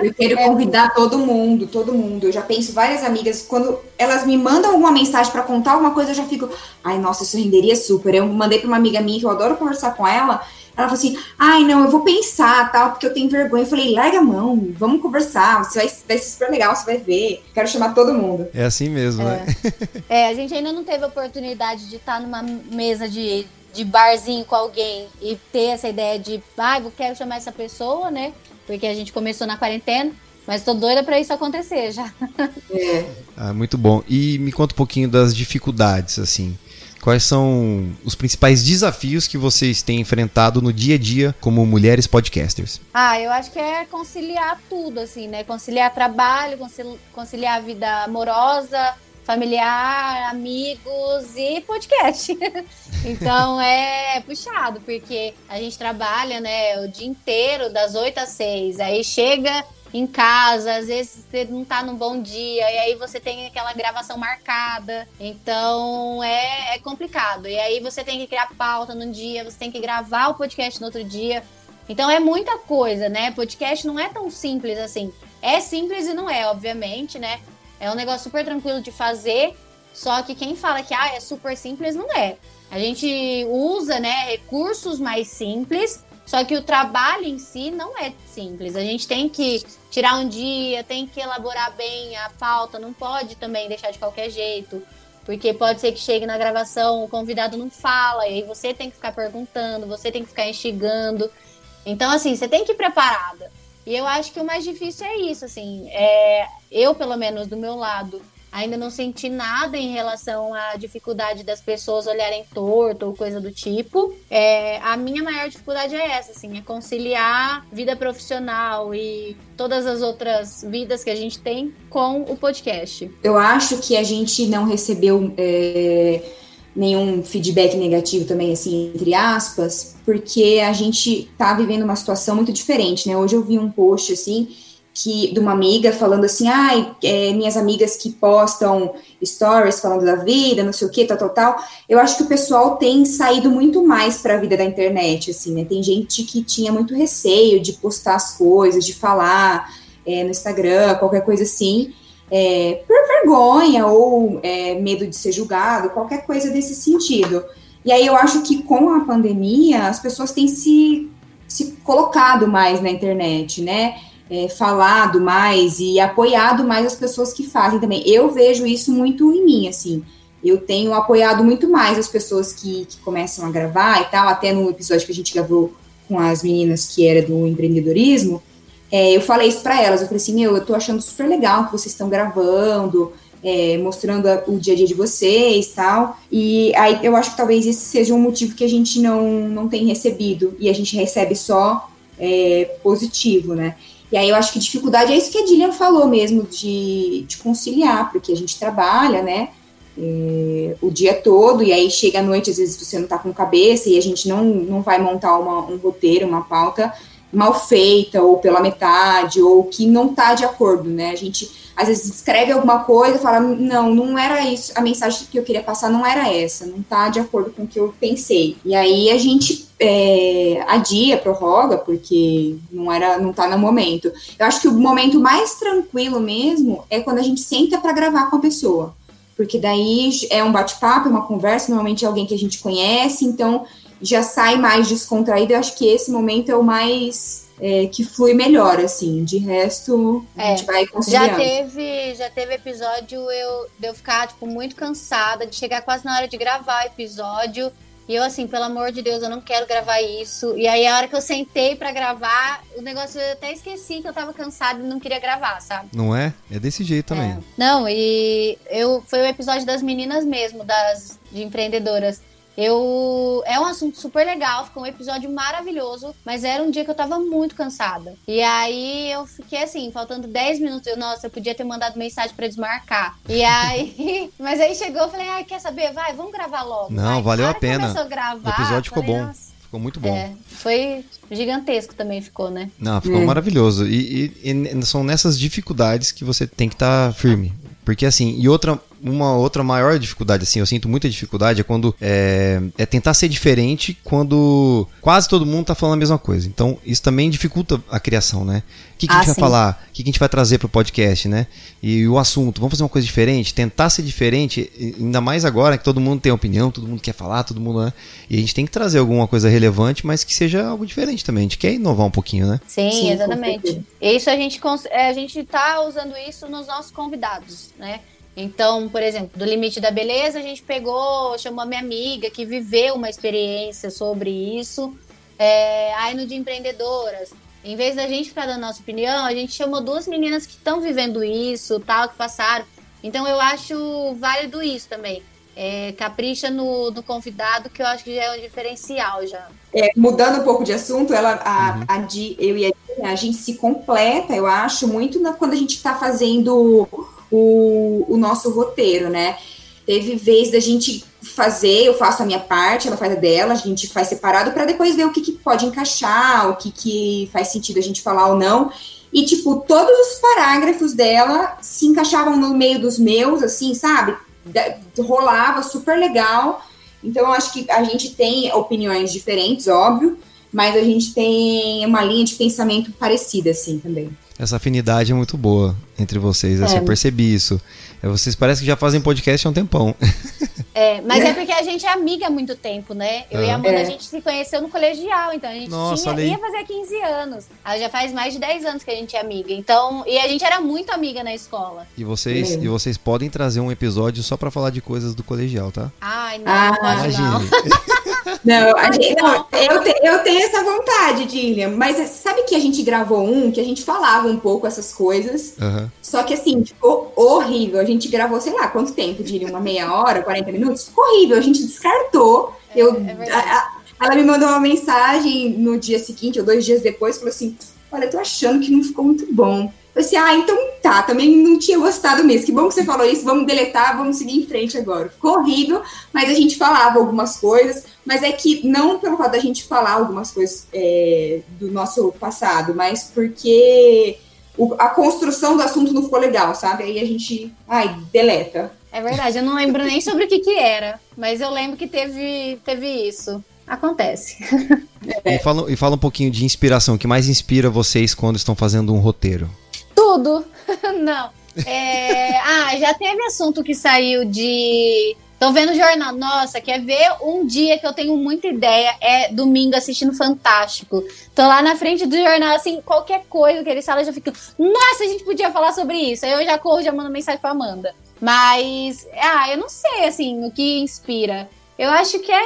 Eu quero *laughs* é convidar todo mundo, todo mundo. Eu já penso várias amigas, quando elas me mandam alguma mensagem para contar alguma coisa, eu já fico, ai, nossa, isso renderia super. Eu mandei para uma amiga minha que eu adoro conversar com ela. Ela falou assim: ai, não, eu vou pensar, tal, porque eu tenho vergonha. Eu falei: larga a mão, vamos conversar, você vai, vai ser super legal, você vai ver. Quero chamar todo mundo. É assim mesmo, é. né? é, a gente ainda não teve a oportunidade de estar numa mesa de, de barzinho com alguém e ter essa ideia de, ai, ah, eu quero chamar essa pessoa, né? Porque a gente começou na quarentena. Mas tô doida para isso acontecer já. É. Ah, muito bom. E me conta um pouquinho das dificuldades, assim. Quais são os principais desafios que vocês têm enfrentado no dia a dia como mulheres podcasters? Ah, eu acho que é conciliar tudo, assim, né? Conciliar trabalho, conciliar a vida amorosa, familiar, amigos e podcast. *laughs* então é puxado, porque a gente trabalha, né, o dia inteiro, das 8 às 6. Aí chega em casa, às vezes você não tá num bom dia, e aí você tem aquela gravação marcada. Então é, é complicado. E aí você tem que criar pauta num dia, você tem que gravar o podcast no outro dia. Então é muita coisa, né? Podcast não é tão simples assim. É simples e não é, obviamente, né? É um negócio super tranquilo de fazer. Só que quem fala que ah, é super simples, não é. A gente usa né, recursos mais simples só que o trabalho em si não é simples. A gente tem que tirar um dia, tem que elaborar bem a pauta, não pode também deixar de qualquer jeito. Porque pode ser que chegue na gravação, o convidado não fala, e aí você tem que ficar perguntando, você tem que ficar instigando. Então, assim, você tem que ir preparada. E eu acho que o mais difícil é isso, assim. É, eu, pelo menos, do meu lado, Ainda não senti nada em relação à dificuldade das pessoas olharem torto ou coisa do tipo. É, a minha maior dificuldade é essa, assim, é conciliar vida profissional e todas as outras vidas que a gente tem com o podcast. Eu acho que a gente não recebeu é, nenhum feedback negativo também, assim, entre aspas, porque a gente tá vivendo uma situação muito diferente, né? Hoje eu vi um post, assim, que de uma amiga falando assim, ai, ah, é, minhas amigas que postam stories falando da vida, não sei o que, tal, tal, tal. Eu acho que o pessoal tem saído muito mais para a vida da internet, assim, né? Tem gente que tinha muito receio de postar as coisas, de falar é, no Instagram, qualquer coisa assim, é, por vergonha ou é, medo de ser julgado, qualquer coisa desse sentido. E aí eu acho que com a pandemia as pessoas têm se, se colocado mais na internet, né? É, falado mais e apoiado mais as pessoas que fazem também. Eu vejo isso muito em mim, assim. Eu tenho apoiado muito mais as pessoas que, que começam a gravar e tal. Até no episódio que a gente gravou com as meninas que era do empreendedorismo, é, eu falei isso para elas. Eu falei assim: meu, eu tô achando super legal que vocês estão gravando, é, mostrando o dia a dia de vocês tal. E aí eu acho que talvez esse seja um motivo que a gente não, não tem recebido e a gente recebe só é, positivo, né? E aí eu acho que dificuldade é isso que a Dillian falou mesmo, de, de conciliar, porque a gente trabalha, né? É, o dia todo, e aí chega à noite, às vezes você não tá com cabeça, e a gente não, não vai montar uma, um roteiro, uma pauta mal feita, ou pela metade, ou que não tá de acordo, né? A gente às vezes escreve alguma coisa fala, não, não era isso, a mensagem que eu queria passar não era essa, não tá de acordo com o que eu pensei. E aí a gente é, adia, prorroga, porque não era, não tá no momento. Eu acho que o momento mais tranquilo mesmo é quando a gente senta para gravar com a pessoa. Porque daí é um bate-papo, é uma conversa, normalmente é alguém que a gente conhece, então já sai mais descontraído. Eu acho que esse momento é o mais é, que flui melhor, assim. De resto, a é, gente vai conciliando. Já teve, já teve episódio eu, de eu ficar, tipo, muito cansada, de chegar quase na hora de gravar o episódio e eu, assim, pelo amor de Deus, eu não quero gravar isso. E aí, a hora que eu sentei para gravar, o negócio eu até esqueci que eu tava cansada e não queria gravar, sabe? Não é? É desse jeito também. É. Não, e eu foi o episódio das meninas mesmo, das de empreendedoras. Eu é um assunto super legal, ficou um episódio maravilhoso, mas era um dia que eu tava muito cansada. E aí eu fiquei assim, faltando 10 minutos, eu, nossa, eu podia ter mandado mensagem para desmarcar. E aí, *laughs* mas aí chegou, eu falei: "Ah, quer saber? Vai, vamos gravar logo". Não, vai. valeu a pena. A gravar, o episódio ficou falei, bom. Nossa, Ficou muito bom. É, foi gigantesco também ficou, né? Não, ficou é. maravilhoso. E, e, e, são nessas dificuldades que você tem que estar tá firme. Porque assim, e outra, uma outra maior dificuldade, assim, eu sinto muita dificuldade é quando é, é, tentar ser diferente quando quase todo mundo tá falando a mesma coisa. Então, isso também dificulta a criação, né? O que, que ah, a gente sim. vai falar? O que, que a gente vai trazer pro podcast, né? E o assunto, vamos fazer uma coisa diferente, tentar ser diferente, ainda mais agora que todo mundo tem opinião, todo mundo quer falar, todo mundo. Né? E a gente tem que trazer alguma coisa relevante, mas que seja algo diferente também. A gente quer inovar um pouquinho, né? Sim, sim exatamente. Isso a gente, é, a gente tá usando isso nos nossos convidados, né? Então, por exemplo, do limite da beleza, a gente pegou, chamou a minha amiga que viveu uma experiência sobre isso. É, aí no de empreendedoras, em vez da gente ficar dando nossa opinião, a gente chamou duas meninas que estão vivendo isso, tal, que passaram. Então eu acho válido isso também. É, capricha no, no, convidado, que eu acho que já é um diferencial já. É, mudando um pouco de assunto, ela, a, uhum. a Di, eu e a Di, a gente se completa, eu acho, muito na, quando a gente está fazendo o, o nosso roteiro, né? Teve vez da gente fazer, eu faço a minha parte, ela faz a dela, a gente faz separado para depois ver o que, que pode encaixar, o que, que faz sentido a gente falar ou não. E, tipo, todos os parágrafos dela se encaixavam no meio dos meus, assim, sabe? rolava super legal. Então, eu acho que a gente tem opiniões diferentes, óbvio, mas a gente tem uma linha de pensamento parecida, assim, também. Essa afinidade é muito boa entre vocês, é. eu percebi isso. É, vocês parecem que já fazem podcast há um tempão. *laughs* É, mas é. é porque a gente é amiga há muito tempo, né? Eu e a Amanda, é. a gente se conheceu no colegial, então a gente Nossa, tinha, ia fazer 15 anos. Aí já faz mais de 10 anos que a gente é amiga. Então, e a gente era muito amiga na escola. E vocês, e vocês podem trazer um episódio só para falar de coisas do colegial, tá? Ai, não, ah, não. *laughs* Não, gente, não eu, te, eu, tenho essa vontade, Dillian, mas sabe que a gente gravou um que a gente falava um pouco essas coisas, uhum. só que assim, ficou horrível. A gente gravou, sei lá, quanto tempo, Dillian? Uma meia hora, 40 minutos? Ficou horrível, a gente descartou. É, eu, é a, a, ela me mandou uma mensagem no dia seguinte, ou dois dias depois, falou assim: Olha, eu tô achando que não ficou muito bom. Eu assim, ah, então tá, também não tinha gostado mesmo. Que bom que você falou isso, vamos deletar, vamos seguir em frente agora. Ficou horrível, mas a gente falava algumas coisas, mas é que não pelo fato da gente falar algumas coisas é, do nosso passado, mas porque o, a construção do assunto não ficou legal, sabe? Aí a gente, ai, deleta. É verdade, eu não lembro nem sobre o que que era, mas eu lembro que teve, teve isso. Acontece. E, fala, e fala um pouquinho de inspiração. O que mais inspira vocês quando estão fazendo um roteiro? Tudo. *laughs* Não. É... ah, já teve assunto que saiu de. Tô vendo o jornal. Nossa, quer ver um dia que eu tenho muita ideia? É domingo assistindo Fantástico. Tô lá na frente do jornal, assim, qualquer coisa que eles falam, eu já fico. Nossa, a gente podia falar sobre isso. Aí eu já corro, já mando mensagem pra Amanda. Mas, ah, eu não sei, assim, o que inspira. Eu acho que é,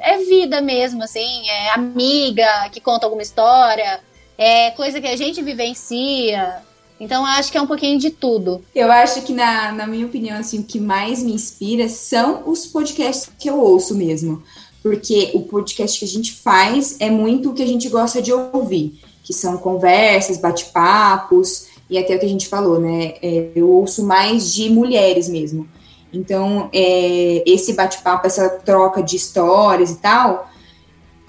é vida mesmo, assim, é amiga que conta alguma história, é coisa que a gente vivencia. Então, acho que é um pouquinho de tudo. Eu acho que, na, na minha opinião, assim, o que mais me inspira são os podcasts que eu ouço mesmo. Porque o podcast que a gente faz é muito o que a gente gosta de ouvir, que são conversas, bate-papos, e até o que a gente falou, né? É, eu ouço mais de mulheres mesmo. Então, é, esse bate-papo, essa troca de histórias e tal,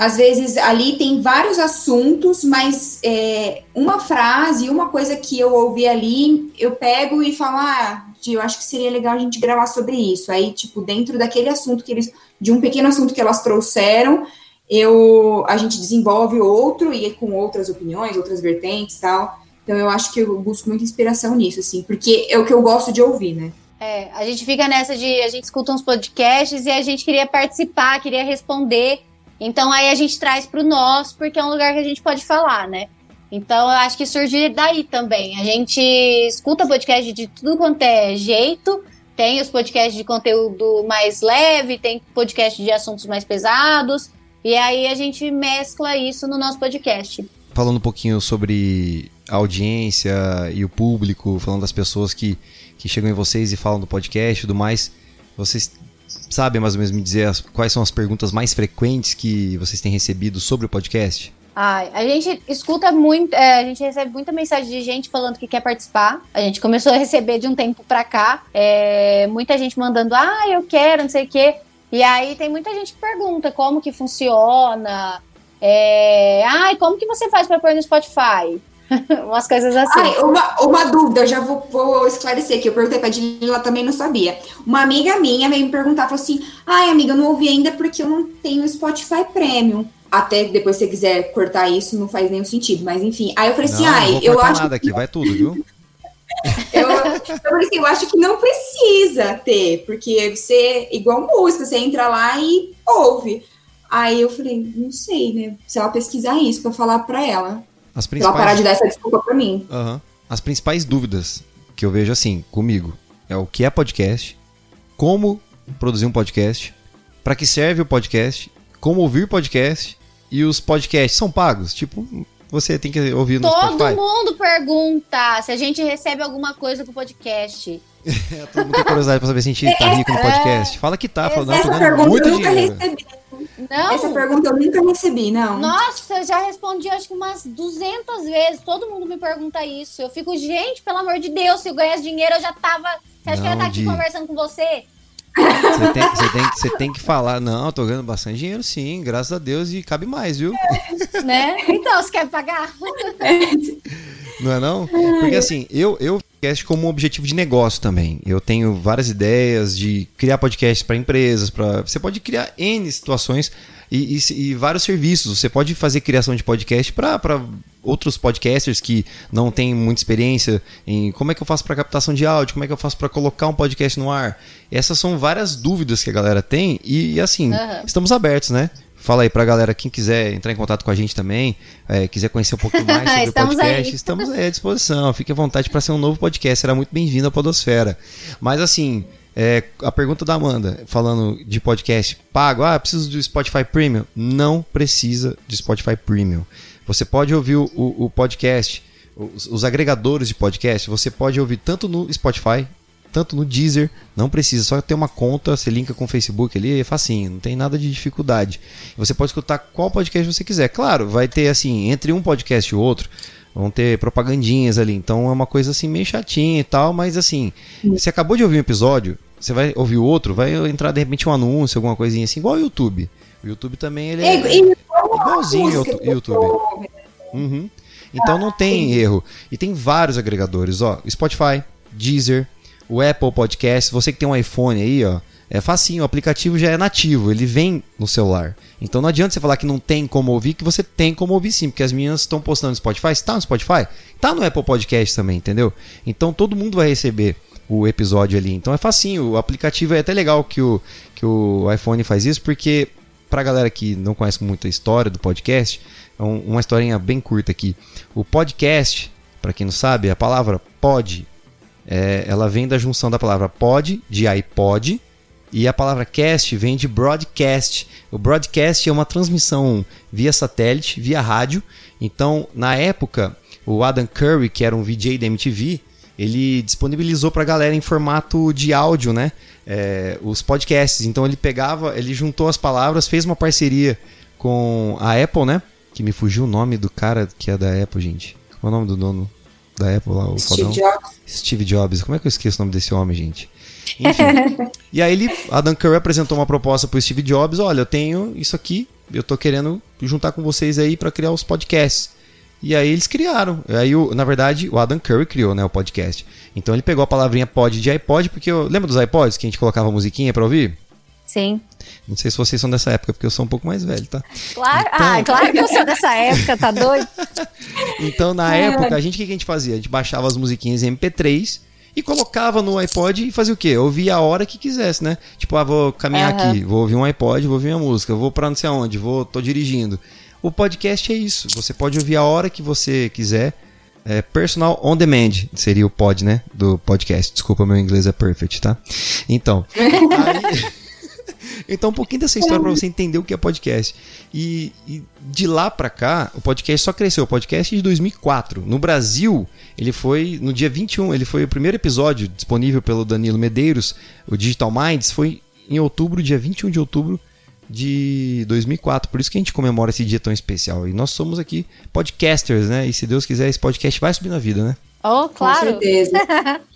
às vezes ali tem vários assuntos, mas é, uma frase, uma coisa que eu ouvi ali, eu pego e falo, ah, eu acho que seria legal a gente gravar sobre isso. Aí, tipo, dentro daquele assunto que eles, de um pequeno assunto que elas trouxeram, eu, a gente desenvolve outro e com outras opiniões, outras vertentes tal. Então, eu acho que eu busco muita inspiração nisso, assim, porque é o que eu gosto de ouvir, né? É, a gente fica nessa de a gente escuta uns podcasts e a gente queria participar, queria responder. Então aí a gente traz para o nosso, porque é um lugar que a gente pode falar, né? Então eu acho que surge daí também. A gente escuta podcast de tudo quanto é jeito. Tem os podcasts de conteúdo mais leve, tem podcast de assuntos mais pesados. E aí a gente mescla isso no nosso podcast. Falando um pouquinho sobre a audiência e o público, falando das pessoas que que chegam em vocês e falam do podcast e tudo mais, vocês sabem mais ou menos me dizer as, quais são as perguntas mais frequentes que vocês têm recebido sobre o podcast? Ai, a gente escuta muito, é, a gente recebe muita mensagem de gente falando que quer participar. A gente começou a receber de um tempo pra cá, é, muita gente mandando, ah, eu quero, não sei o quê. E aí tem muita gente que pergunta como que funciona. É, ai, como que você faz para pôr no Spotify? *laughs* Umas coisas assim. Ai, uma, uma dúvida, eu já vou, vou esclarecer aqui. Eu perguntei pra Dilly, ela também não sabia. Uma amiga minha veio me perguntar, falou assim: ai, amiga, eu não ouvi ainda porque eu não tenho Spotify Premium. Até depois, se você quiser cortar isso, não faz nenhum sentido. Mas enfim. Aí eu falei assim: ai, eu acho. nada aqui, vai tudo, viu? *laughs* eu, eu, falei assim, eu acho que não precisa ter, porque você, igual música, você entra lá e ouve. Aí eu falei, não sei, né? Se ela pesquisar isso pra falar pra ela. As principais... Ela parar de dar essa desculpa pra mim. Uhum. As principais dúvidas que eu vejo assim, comigo, é o que é podcast, como produzir um podcast, para que serve o podcast, como ouvir podcast e os podcasts são pagos? Tipo, você tem que ouvir no Todo Spotify. mundo pergunta se a gente recebe alguma coisa com o podcast. *laughs* é, todo mundo tem curiosidade pra saber se a gente tá rico no podcast. Fala que tá, fala, não, tô ganhando muito dinheiro. Recebi. Não. Essa pergunta eu nunca recebi, não. Nossa, eu já respondi acho que umas 200 vezes. Todo mundo me pergunta isso. Eu fico, gente, pelo amor de Deus, se eu ganhasse dinheiro, eu já tava. Você acha não, que eu ia estar aqui de... conversando com você? Você tem, você, tem, você tem que falar, não, eu tô ganhando bastante dinheiro, sim, graças a Deus, e cabe mais, viu? né? Então, você quer pagar? Não é não? Porque assim, eu, eu podcast como um objetivo de negócio também. Eu tenho várias ideias de criar podcasts para empresas, para você pode criar N situações e, e, e, vários serviços. Você pode fazer criação de podcast para outros podcasters que não têm muita experiência em como é que eu faço para captação de áudio, como é que eu faço para colocar um podcast no ar. Essas são várias dúvidas que a galera tem e, assim, uhum. estamos abertos, né? Fala aí pra galera, quem quiser entrar em contato com a gente também, é, quiser conhecer um pouquinho mais sobre *laughs* o podcast, aí. estamos aí à disposição. Fique à vontade para ser um novo podcast, será muito bem-vindo à Podosfera. Mas assim, É, a pergunta da Amanda, falando de podcast pago, ah, preciso do Spotify Premium? Não precisa de Spotify Premium. Você pode ouvir o, o, o podcast, os, os, agregadores de podcast, você pode ouvir tanto no Spotify, tanto no Deezer, não precisa, só ter uma conta, você linka com o Facebook ali, é facinho, não tem nada de dificuldade. Você pode escutar qual podcast você quiser. Claro, vai ter assim, entre um podcast e outro, vão ter propagandinhas ali. Então é uma coisa assim meio chatinha e tal, mas assim, você acabou de ouvir um episódio, você vai ouvir o outro, vai entrar de repente um anúncio, alguma coisinha assim, igual o YouTube. O YouTube também ele é, é igualzinho o YouTube. Uhum. Então não tem erro. E tem vários agregadores, ó, Spotify, Deezer, o Apple Podcast, você que tem um iPhone aí, ó, é facinho, o aplicativo já é nativo, ele vem no celular. Então não adianta você falar que não tem como ouvir, que você tem como ouvir sim, porque as minhas estão postando no Spotify, está no Spotify, está no Apple Podcast também, entendeu? Então todo mundo vai receber o episódio ali. Então é facinho, o aplicativo é até legal que o, que o iPhone faz isso, porque pra galera que não conhece muito a história do podcast, é uma historinha bem curta aqui. O podcast, para quem não sabe, a palavra pod, é, ela vem da junção da palavra pod, de iPod, e a palavra cast vem de broadcast. O broadcast é uma transmissão via satélite, via rádio. Então, na época, o Adam Curry, que era um VJ da MTV, ele disponibilizou para a galera em formato de áudio, né? É, os podcasts. Então ele pegava, ele juntou as palavras, fez uma parceria com a Apple, né? Que me fugiu o nome do cara que é da Apple, gente. Qual é o nome do dono da Apple lá? O Steve fodão? Jobs. Steve Jobs. Como é que eu esqueço o nome desse homem, gente? Enfim. *laughs* e aí ele, Adam Curry apresentou uma proposta pro Steve Jobs, olha, eu tenho isso aqui, eu tô querendo juntar com vocês aí para criar os podcasts. E aí eles criaram. Aí, na verdade, o Adam Curry criou né, o podcast. Então ele pegou a palavrinha pod de iPod, porque eu, lembra dos iPods que a gente colocava musiquinha para ouvir? Sim. Não sei se vocês são dessa época, porque eu sou um pouco mais velho, tá? Claro, então... ah, claro que eu sou dessa época, tá doido? *laughs* então, na é. época, a gente o que a gente fazia? A gente baixava as musiquinhas em MP3 e colocava no iPod e fazia o quê? Ouvia a hora que quisesse, né? Tipo, ah, vou caminhar uhum. aqui, vou ouvir um iPod, vou ouvir uma música, vou pra não sei aonde, vou, tô dirigindo. O podcast é isso. Você pode ouvir a hora que você quiser. É personal on demand seria o pod, né? Do podcast. Desculpa, meu inglês é perfect, tá? Então. *laughs* aí... Então, um pouquinho dessa história para você entender o que é podcast. E, e de lá para cá, o podcast só cresceu. O podcast é de 2004. No Brasil, ele foi no dia 21, ele foi o primeiro episódio disponível pelo Danilo Medeiros, o Digital Minds, foi em outubro, dia 21 de outubro de 2004. Por isso que a gente comemora esse dia tão especial. E nós somos aqui podcasters, né? E se Deus quiser, esse podcast vai subir na vida, né? Oh, claro. Com certeza. *laughs*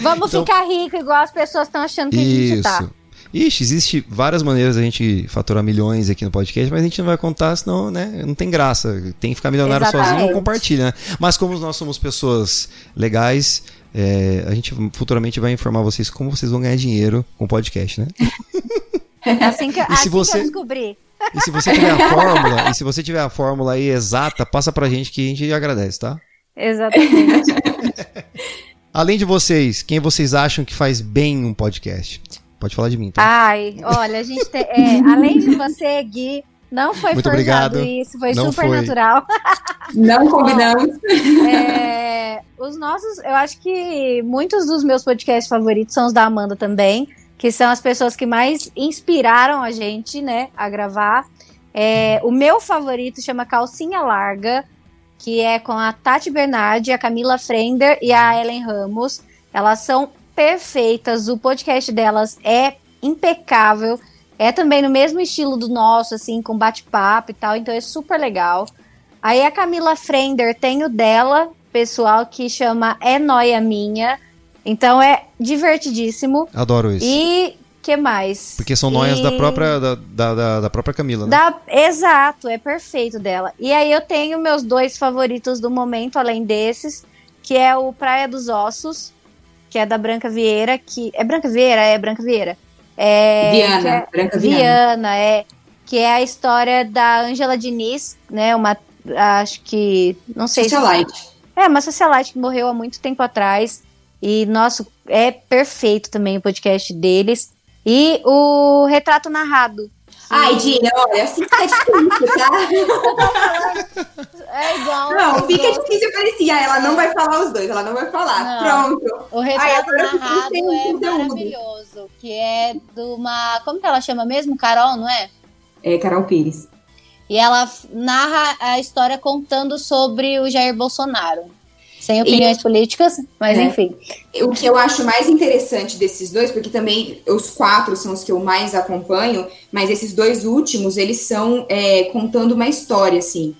Vamos então, ficar rico igual as pessoas estão achando que isso. a gente tá. Ixi, existe várias maneiras da gente faturar milhões aqui no podcast, mas a gente não vai contar, senão, né, não tem graça. Tem que ficar milionário Exatamente. sozinho ou compartilha, né? Mas como nós somos pessoas legais, é, a gente futuramente vai informar vocês como vocês vão ganhar dinheiro com o podcast, né? É *laughs* assim que, assim você, que eu descobri. E se você tiver a fórmula, e se você tiver a fórmula aí exata, passa pra gente que a gente agradece, tá? Exatamente. *laughs* Além de vocês, quem vocês acham que faz bem um podcast? Pode falar de mim, tá? Ai, olha, a gente tem. É, além de você, Gui, não foi Muito forjado obrigado. isso, foi não super foi. natural. Não combinamos. É, os nossos, eu acho que muitos dos meus podcasts favoritos são os da Amanda também, que são as pessoas que mais inspiraram a gente, né, a gravar. É, o meu favorito chama Calcinha Larga, que é com a Tati Bernardi, a Camila Frender e a Ellen Ramos. Elas são perfeitas, o podcast delas é impecável. É também no mesmo estilo do nosso, assim, com bate-papo e tal, então é super legal. Aí a Camila Frender tem o dela, pessoal, que chama É Noia Minha. Então é divertidíssimo. Adoro isso. E que mais? Porque são noias e... da própria da, da, da, própria Camila, né? Da... Exato, é perfeito dela. E aí eu tenho meus dois favoritos do momento, além desses, que é o Praia dos Ossos, que é da Branca Vieira, que. É Branca Vieira? É Branca Vieira. É, Viana, é, Branca Viana. Viana, é. Que é a história da Angela Diniz, né? Uma. Acho que. Não sei socialite. se. É, uma socialite que morreu há muito tempo atrás. E, nossa, é perfeito também o podcast deles. E o Retrato Narrado. Ai, Dina, olha, assim fica difícil, tá? É igual. Não, fica difícil parecia. Ela não vai falar os dois, ela não vai falar. Não. Pronto. O retrato Ai, narrado é maravilhoso, que é de uma. Como que ela chama mesmo? Carol, não é? É, Carol Pires. E ela narra a história contando sobre o Jair Bolsonaro. Sem opiniões e, políticas, mas é, enfim. O que eu acho mais interessante desses dois, porque também os quatro são os que eu mais acompanho, mas esses dois últimos, eles são é, contando uma história, assim.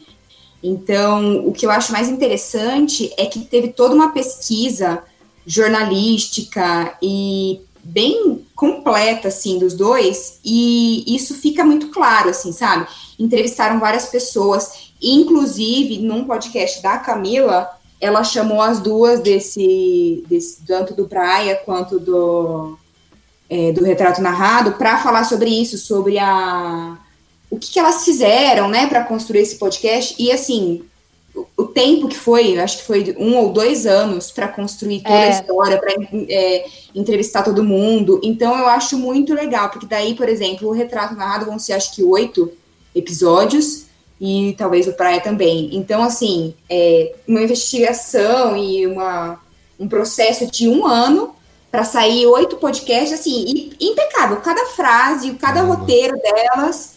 Então, o que eu acho mais interessante é que teve toda uma pesquisa jornalística e bem completa, assim, dos dois, e isso fica muito claro, assim, sabe? Entrevistaram várias pessoas, inclusive num podcast da Camila, ela chamou as duas desse, desse tanto do Praia quanto do, é, do Retrato Narrado para falar sobre isso, sobre a o que, que elas fizeram, né, para construir esse podcast e assim o, o tempo que foi, acho que foi um ou dois anos para construir toda é. a história, para é, entrevistar todo mundo. Então eu acho muito legal, porque daí, por exemplo, o Retrato Narrado vão ser acho que oito episódios e talvez o Praia também. Então, assim, é uma investigação e uma, um processo de um ano para sair oito podcasts, assim, impecável. Cada frase, cada roteiro delas,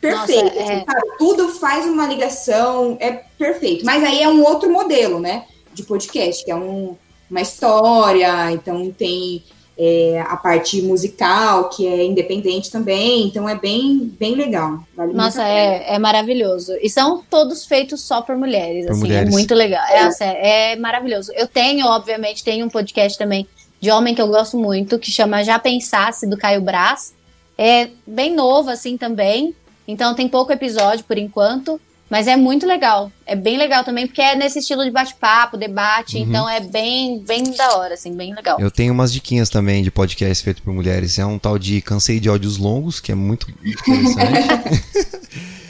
perfeito. Nossa, é... assim, Tudo faz uma ligação, é perfeito. Mas aí é um outro modelo, né, de podcast, que é um, uma história, então tem é, a parte musical, que é independente também, então é bem, bem legal. Vale Nossa, é, é maravilhoso. E são todos feitos só por mulheres, por assim, é mulheres. é muito legal. É, assim, é, é maravilhoso. Eu tenho, obviamente, tenho um podcast também de homem que eu gosto muito, que chama Já Pensasse, do Caio Brás. É bem novo, assim, também. Então tem pouco episódio por enquanto. Mas é muito legal. É bem legal também, porque é nesse estilo de bate-papo, debate. Uhum. Então é bem, bem da hora, assim, bem legal. Eu tenho umas diquinhas também de podcast feito por mulheres. É um tal de Cansei de Áudios Longos, que é muito interessante.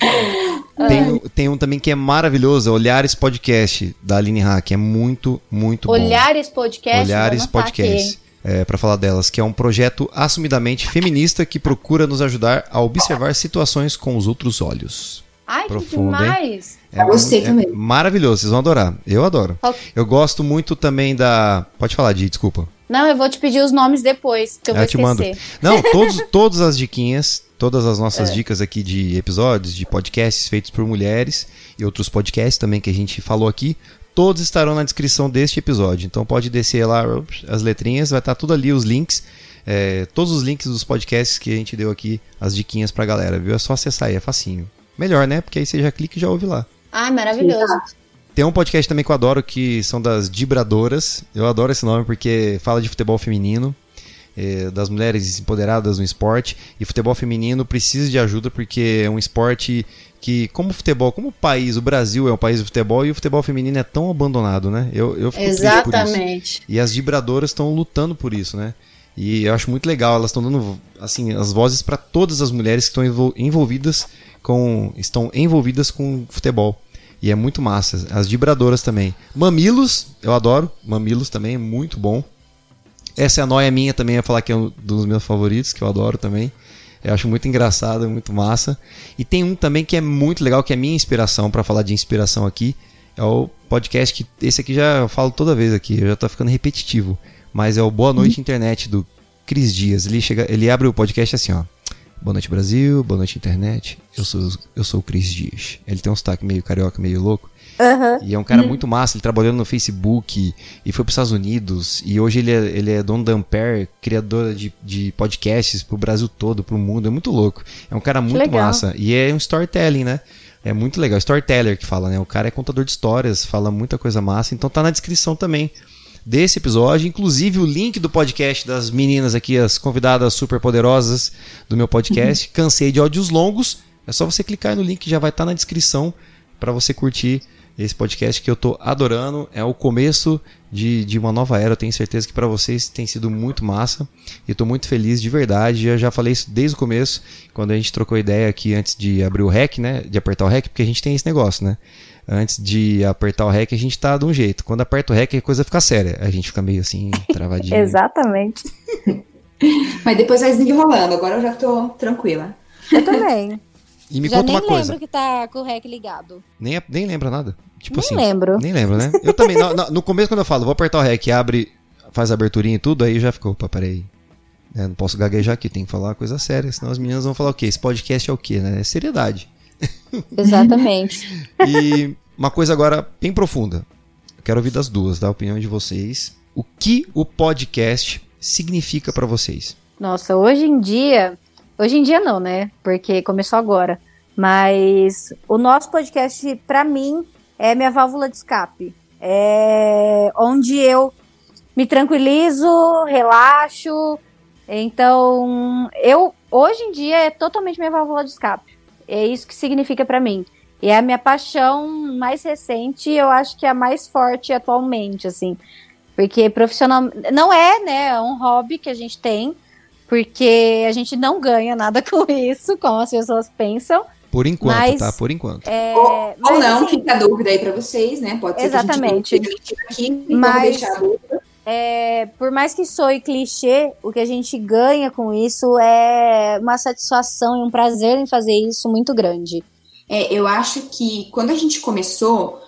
*laughs* tem, tem, um também que é maravilhoso, Olhares Podcast, da Aline Hack. É muito, muito Olhares bom. Podcast? Olhares Podcast. É, para falar delas, que é um projeto assumidamente feminista que procura nos ajudar a observar situações com os outros olhos. Ai, profundo, que demais! É, gostei é também. Maravilhoso, vocês vão adorar. Eu adoro. Eu gosto muito também da. Pode falar, Di, desculpa. Não, eu vou te pedir os nomes depois, que eu, eu vou te esquecer. Mando. Não, todos, *laughs* todas as diquinhas, todas as nossas é. dicas aqui de episódios, de podcasts feitos por mulheres e outros podcasts também que a gente falou aqui, todos estarão na descrição deste episódio. Então pode descer lá as letrinhas, vai estar tudo ali, os links. É, todos os links dos podcasts que a gente deu aqui, as diquinhas pra galera, viu? É só acessar aí, é facinho. Melhor, né? Porque aí você já clica e já ouve lá. Ah, maravilhoso. Tem um podcast também que eu adoro, que são das Dibradoras. Eu adoro esse nome porque fala de futebol feminino, é, das mulheres empoderadas no esporte. E futebol feminino precisa de ajuda porque é um esporte que, como futebol, como o país, o Brasil é um país de futebol e o futebol feminino é tão abandonado, né? Eu, eu fico Exatamente. E as Dibradoras estão lutando por isso, né? E eu acho muito legal, elas estão dando assim as vozes para todas as mulheres que estão envolvidas com estão envolvidas com futebol. E é muito massa. As vibradoras também. Mamilos, eu adoro. Mamilos também é muito bom. Essa é a noia minha também, é falar que é um dos meus favoritos, que eu adoro também. Eu acho muito engraçado, muito massa. E tem um também que é muito legal, que é minha inspiração, para falar de inspiração aqui. É o podcast que esse aqui já eu falo toda vez aqui, eu já tô ficando repetitivo. Mas é o Boa Noite uhum. Internet do Cris Dias. Ele, chega, ele abre o podcast assim, ó. Boa noite, Brasil. Boa noite, internet. Eu sou, eu sou o Cris Dias. Ele tem um sotaque meio carioca, meio louco. Uhum. E é um cara uhum. muito massa. Ele trabalhou no Facebook e foi para os Estados Unidos. E hoje ele é, ele é dono da Ampere, criadora de, de podcasts pro Brasil todo, pro mundo. É muito louco. É um cara muito massa. E é um storytelling, né? É muito legal. Storyteller que fala, né? O cara é contador de histórias, fala muita coisa massa. Então tá na descrição também desse episódio, inclusive o link do podcast das meninas aqui, as convidadas super poderosas do meu podcast. Uhum. Cansei de áudios longos. É só você clicar no link que já vai estar tá na descrição para você curtir esse podcast que eu tô adorando. É o começo de, de uma nova era. Eu tenho certeza que para vocês tem sido muito massa. E tô muito feliz de verdade. Eu já falei isso desde o começo, quando a gente trocou ideia aqui antes de abrir o REC, né? De apertar o REC, porque a gente tem esse negócio, né? Antes de apertar o REC, a gente tá de um jeito. Quando aperta o REC, a coisa fica séria. A gente fica meio assim, *laughs* travadinho. Exatamente. *laughs* Mas depois vai desenrolando. Agora eu já tô tranquila. Eu também. E me Já conta nem uma coisa. lembro que tá com o REC ligado. Nem, nem lembra nada? Tipo Nem assim. lembro. Nem lembro, né? Eu também. no, no- no começo, quando eu falo, vou apertar o REC, abre, faz a aberturinha e tudo, aí já ficou, opa, peraí. É, não posso gaguejar aqui, tem que falar uma coisa séria, senão as meninas vão falar o quê? Esse podcast é o quê, né? É seriedade. *laughs* Exatamente. E uma coisa agora bem profunda. Eu quero ouvir das duas, da opinião de vocês. O que o podcast significa pra vocês? Nossa, hoje em dia. Hoje em dia não, né? Porque começou agora. Mas o nosso podcast, pra mim, é minha válvula de escape. É onde eu me tranquilizo, relaxo. Então, eu hoje em dia é totalmente minha válvula de escape. É isso que significa pra mim. E é a minha paixão mais recente, eu acho que é a mais forte atualmente, assim. Porque profissional não é, né, é um hobby que a gente tem, porque a gente não ganha nada *laughs* com isso, como as pessoas pensam. Por enquanto, Mas- tá? Por enquanto. É, Ou, ou mas, não, assim, fica a dúvida aí pra vocês, né? Pode ser Exatamente. que a gente aqui, Mas- deixar a dúvida. É, por mais que soe clichê, o que a gente ganha com isso é uma satisfação e um prazer em fazer isso muito grande. É, eu acho que quando a gente começou,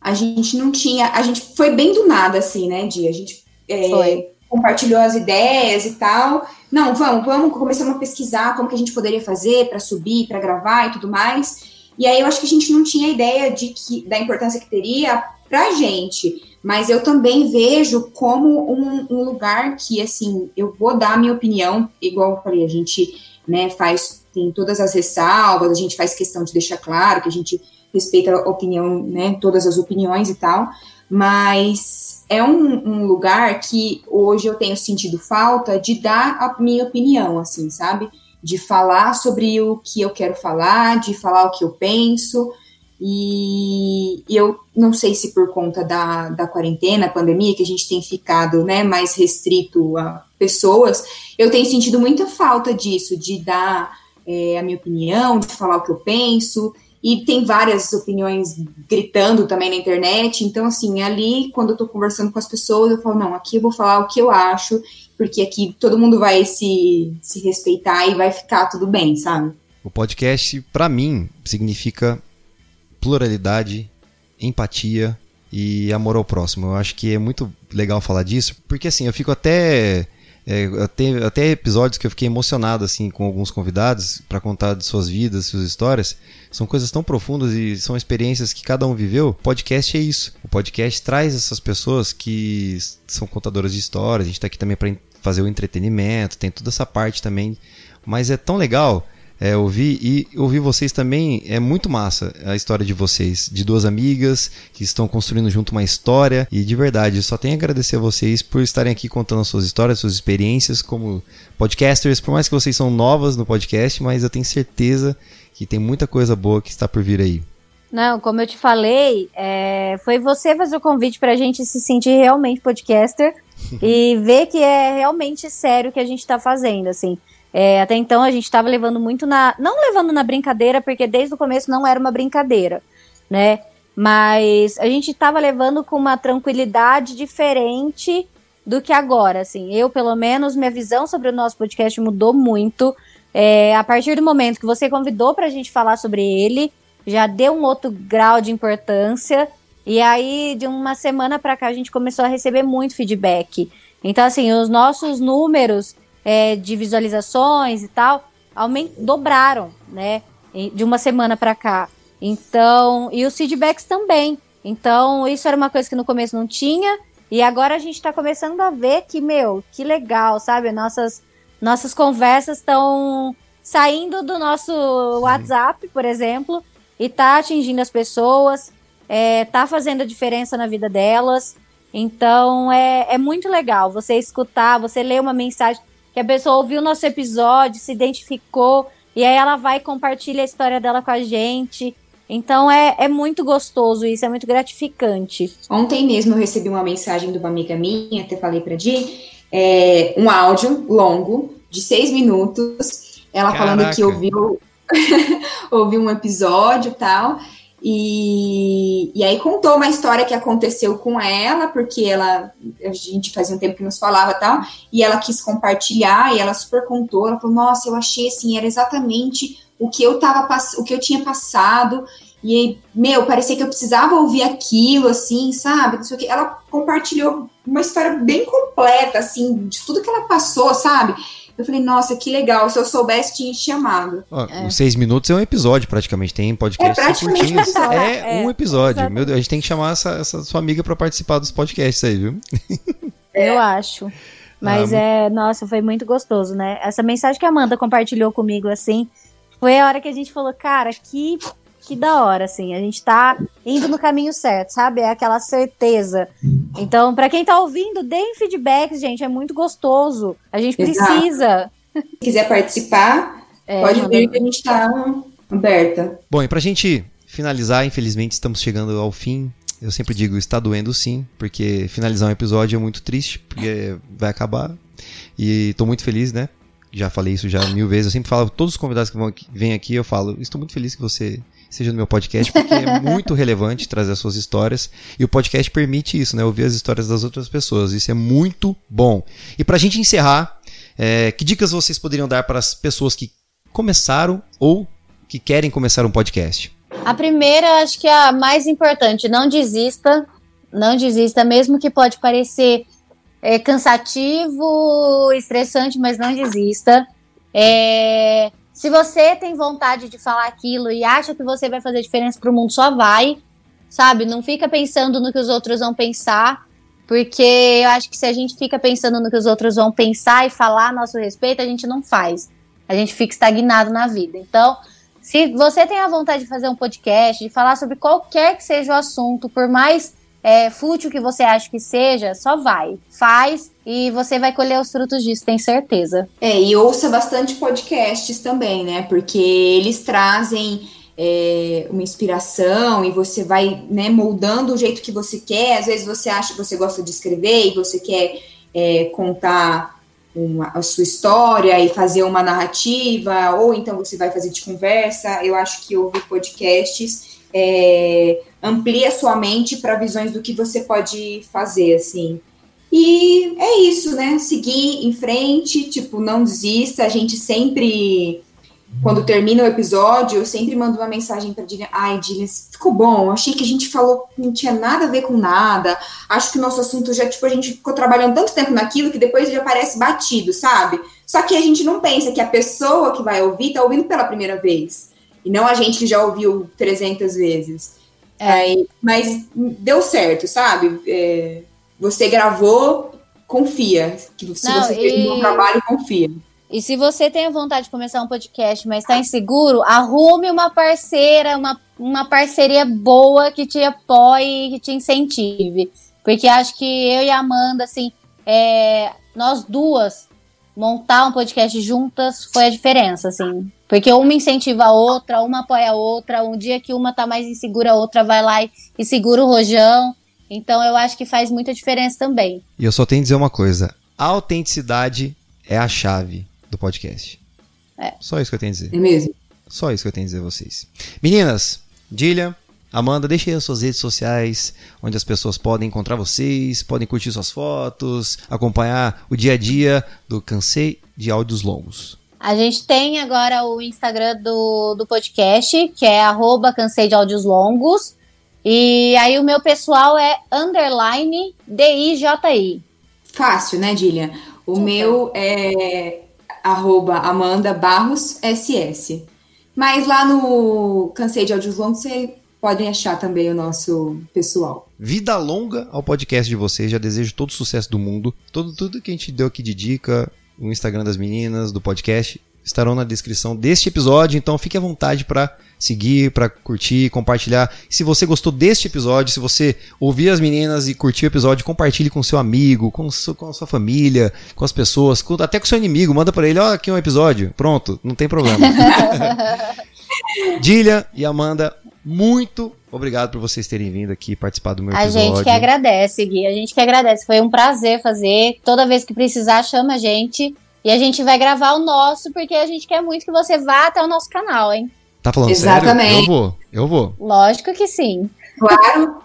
a gente não tinha. A gente foi bem do nada, assim, né, Di? A gente é, compartilhou as ideias e tal. Não, vamos, vamos, começamos a pesquisar como que a gente poderia fazer para subir, para gravar e tudo mais. E aí eu acho que a gente não tinha ideia de que, da importância que teria pra gente. Mas eu também vejo como um, um lugar que, assim, eu vou dar a minha opinião, igual eu falei, a gente né, faz, tem todas as ressalvas, a gente faz questão de deixar claro que a gente respeita a opinião, né, todas as opiniões e tal, mas é um, um lugar que hoje eu tenho sentido falta de dar a minha opinião, assim, sabe? De falar sobre o que eu quero falar, de falar o que eu penso, e eu não sei se por conta da, da quarentena, pandemia, que a gente tem ficado né, mais restrito a pessoas, eu tenho sentido muita falta disso, de dar é, a minha opinião, de falar o que eu penso. E tem várias opiniões gritando também na internet. Então, assim, ali, quando eu tô conversando com as pessoas, eu falo, não, aqui eu vou falar o que eu acho, porque aqui todo mundo vai se, se respeitar e vai ficar tudo bem, sabe? O podcast, pra mim, significa pluralidade, empatia e amor ao próximo. Eu acho que é muito legal falar disso, porque assim, eu fico até. É, até, até episódios que eu fiquei emocionado assim com alguns convidados para contar de suas vidas, suas histórias. São coisas tão profundas e são experiências que cada um viveu. O podcast é isso. O podcast traz essas pessoas que são contadoras de histórias. A gente está aqui também para fazer o entretenimento, tem toda essa parte também. Mas é tão legal é, ouvir e ouvir vocês também é muito massa a história de vocês, de duas amigas que estão construindo junto uma história e de verdade só tenho a agradecer a vocês por estarem aqui contando as suas histórias, suas experiências como podcasters, por mais que vocês são novas no podcast, mas eu tenho certeza que tem muita coisa boa que está por vir aí. Não, como eu te falei, é, foi você fazer o convite pra gente se sentir realmente podcaster *laughs* e ver que é realmente sério o que a gente tá fazendo, assim. É, até então a gente estava levando muito na. Não levando na brincadeira, porque desde o começo não era uma brincadeira, né? Mas a gente estava levando com uma tranquilidade diferente do que agora, assim. Eu, pelo menos, minha visão sobre o nosso podcast mudou muito. É, a partir do momento que você convidou pra gente falar sobre ele, já deu um outro grau de importância. E aí, de uma semana pra cá, a gente começou a receber muito feedback. Então, assim, os nossos números é, de visualizações e tal aument dobraram, né? De uma semana para cá. Então, e os feedbacks também. Então, isso era uma coisa que no começo não tinha. E agora a gente está começando a ver que, meu, que legal, sabe? Nossas, nossas conversas estão saindo do nosso WhatsApp, por exemplo, e tá atingindo as pessoas, é, tá fazendo a diferença na vida delas. Então é, é muito legal você escutar, você ler uma mensagem que a pessoa ouviu o nosso episódio, se identificou, e aí ela vai e compartilha a história dela com a gente. Então é, é muito gostoso isso, é muito gratificante. Ontem mesmo eu recebi uma mensagem de uma amiga minha, até falei pra Di, é, um áudio longo, de seis minutos, ela falando Caraca. que ouviu, *laughs* ouviu um episódio e tal, E, e aí contou uma história que aconteceu com ela, porque ela a gente fazia um tempo que nos falava tal, e ela quis compartilhar, e ela super contou, ela falou, nossa, eu achei assim, era exatamente o que eu tava o que eu tinha passado, e meu, parecia que eu precisava ouvir aquilo, assim, sabe? Não que. Ela compartilhou uma história bem completa, assim, de tudo que ela passou, sabe? Eu falei, nossa, que legal. Se eu soubesse, tinha te chamado. Ó, é. Seis minutos é um episódio, praticamente. Tem podcast é praticamente É, é, um episódio. Exatamente. Meu Deus, a gente tem que chamar essa, essa sua amiga para participar dos podcasts aí, viu? Eu acho. Mas ah, é, nossa, foi muito gostoso, né? Essa mensagem que a Amanda compartilhou comigo, assim, foi a hora que a gente falou, cara, que que da hora, assim. A gente tá indo no caminho certo, sabe? É aquela certeza. Então, para quem tá ouvindo, deem feedbacks, gente. É muito gostoso. A gente precisa. Se quiser participar, é, pode vir que a gente tá aberta. Bom, e pra gente finalizar, infelizmente estamos chegando ao fim. Eu sempre digo, está doendo sim, porque finalizar um episódio é muito triste, porque vai acabar. E tô muito feliz, né? Já falei isso já mil vezes. Eu sempre falo, todos os convidados que vão aqui, vêm aqui, eu falo, estou muito feliz que você seja no meu podcast, porque é *laughs* muito relevante trazer as suas histórias. E o podcast permite isso, né? Ouvir as histórias das outras pessoas. Isso é muito bom. E para a gente encerrar, é, que dicas vocês poderiam dar para as pessoas que começaram ou que querem começar um podcast? A primeira, acho que é a mais importante, não desista. Não desista, mesmo que pode parecer é, cansativo, estressante, mas não desista. É, se você tem vontade de falar aquilo e acha que você vai fazer diferença para o mundo, só vai, sabe? Não fica pensando no que os outros vão pensar, porque eu acho que se a gente fica pensando no que os outros vão pensar e falar a nosso respeito, a gente não faz. A gente fica estagnado na vida. Então, se você tem a vontade de fazer um podcast, de falar sobre qualquer que seja o assunto, por mais é, fútil que você acha que seja, só vai. Faz e você vai colher os frutos disso, tem certeza. É, e ouça bastante podcasts também, né? Porque eles trazem é, uma inspiração e você vai né, moldando o jeito que você quer. Às vezes você acha que você gosta de escrever e você quer é, contar uma, a sua história e fazer uma narrativa, ou então você vai fazer de conversa. Eu acho que ouvir podcasts é, amplia sua mente para visões do que você pode fazer, assim. E é isso, né? Seguir em frente, tipo, não desista. A gente sempre, quando termina o episódio, eu sempre mando uma mensagem para Dillian. Ai, Dillian, ficou bom. Achei que a gente falou que não tinha nada a ver com nada. Acho que o nosso assunto já, tipo, a gente ficou trabalhando tanto tempo naquilo que depois já parece batido, sabe? Só que a gente não pensa que a pessoa que vai ouvir tá ouvindo pela primeira vez. E não a gente que já ouviu 300 vezes. É. Mas deu certo, sabe? É, você gravou, confia. Que se não, você fez um bom trabalho, confia. E se você tem a vontade de começar um podcast, mas está inseguro, arrume uma parceira, uma, uma parceria boa que te apoie, que te incentive. Porque acho que eu e a Amanda, assim, é, nós duas montar um podcast juntas foi a diferença, assim. Porque uma incentiva a outra, uma apoia a outra. Um dia que uma tá mais insegura, a outra vai lá e, e segura o rojão. Então eu acho que faz muita diferença também. E eu só tenho que dizer uma coisa: a autenticidade é a chave do podcast. É. Só isso que eu tenho a dizer. É mesmo? Só isso que eu tenho a dizer a vocês. Meninas, Dilha, Amanda, deixe aí as suas redes sociais, onde as pessoas podem encontrar vocês, podem curtir suas fotos, acompanhar o dia a dia do Cansei de Áudios Longos. A gente tem agora o Instagram do, do podcast, que é arroba cansei de áudios longos. E aí o meu pessoal é underline DIJI. Fácil, né, Dilian? O Super. meu é arroba Amanda Barros SS. Mas lá no Cansei de Áudios Longos, vocês podem achar também o nosso pessoal. Vida longa ao podcast de vocês. Já desejo todo o sucesso do mundo. Todo, tudo que a gente deu aqui de dica, o Instagram das meninas, do podcast, estarão na descrição deste episódio, então fique à vontade para seguir, para curtir, compartilhar. Se você gostou deste episódio, se você ouvir as meninas e curtir o episódio, compartilhe com seu amigo, com, seu, com a sua família, com as pessoas, com, até com seu inimigo, manda para ele, ó, aqui um episódio, pronto, não tem problema. *laughs* Dília e Amanda, muito obrigado por vocês terem vindo aqui participar do meu a episódio. A gente que agradece, Gui. A gente que agradece. Foi um prazer fazer. Toda vez que precisar, chama a gente. E a gente vai gravar o nosso, porque a gente quer muito que você vá até o nosso canal, hein? Tá falando Exatamente. sério? Eu vou, eu vou. Lógico que sim. Claro.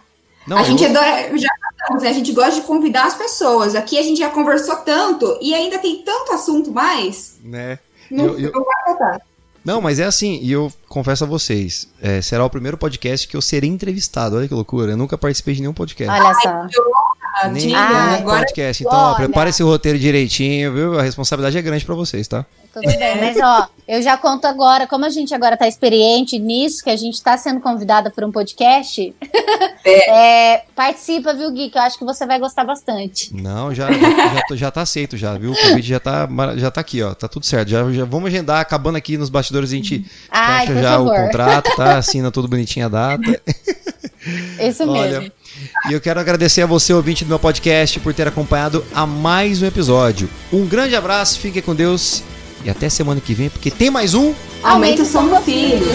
Não, a eu- gente adora, já falamos, né? A gente gosta de convidar as pessoas. Aqui a gente já conversou tanto e ainda tem tanto assunto mais. né? Não, Eu- eu- não vai faltar. Não, mas é assim, e eu confesso a vocês, é, será o primeiro podcast que eu serei entrevistado. Olha que loucura, eu nunca participei de nenhum podcast. Olha só. Ah, Nem diga, Ah, agora podcast. Então, ó, olha. prepare esse roteiro direitinho, viu? A responsabilidade é grande pra vocês, tá? Tudo bem, mas ó, eu já conto agora, como a gente agora tá experiente nisso, que a gente tá sendo convidada por um podcast, *laughs* é, participa, viu, Gui, que eu acho que você vai gostar bastante. Não, já, já, já tá aceito já, viu? O convite já tá, já tá aqui, ó. Tá tudo certo. Já, já vamos agendar, acabando aqui nos bastidores, a gente Ai, fecha já o favor. contrato, tá? Assina tudo bonitinho a data. *laughs* Isso Olha, mesmo. E eu quero agradecer a você, ouvinte do meu podcast, por ter acompanhado a mais um episódio. Um grande abraço, fique com Deus e até semana que vem, porque tem mais um. aumenta o som do filho.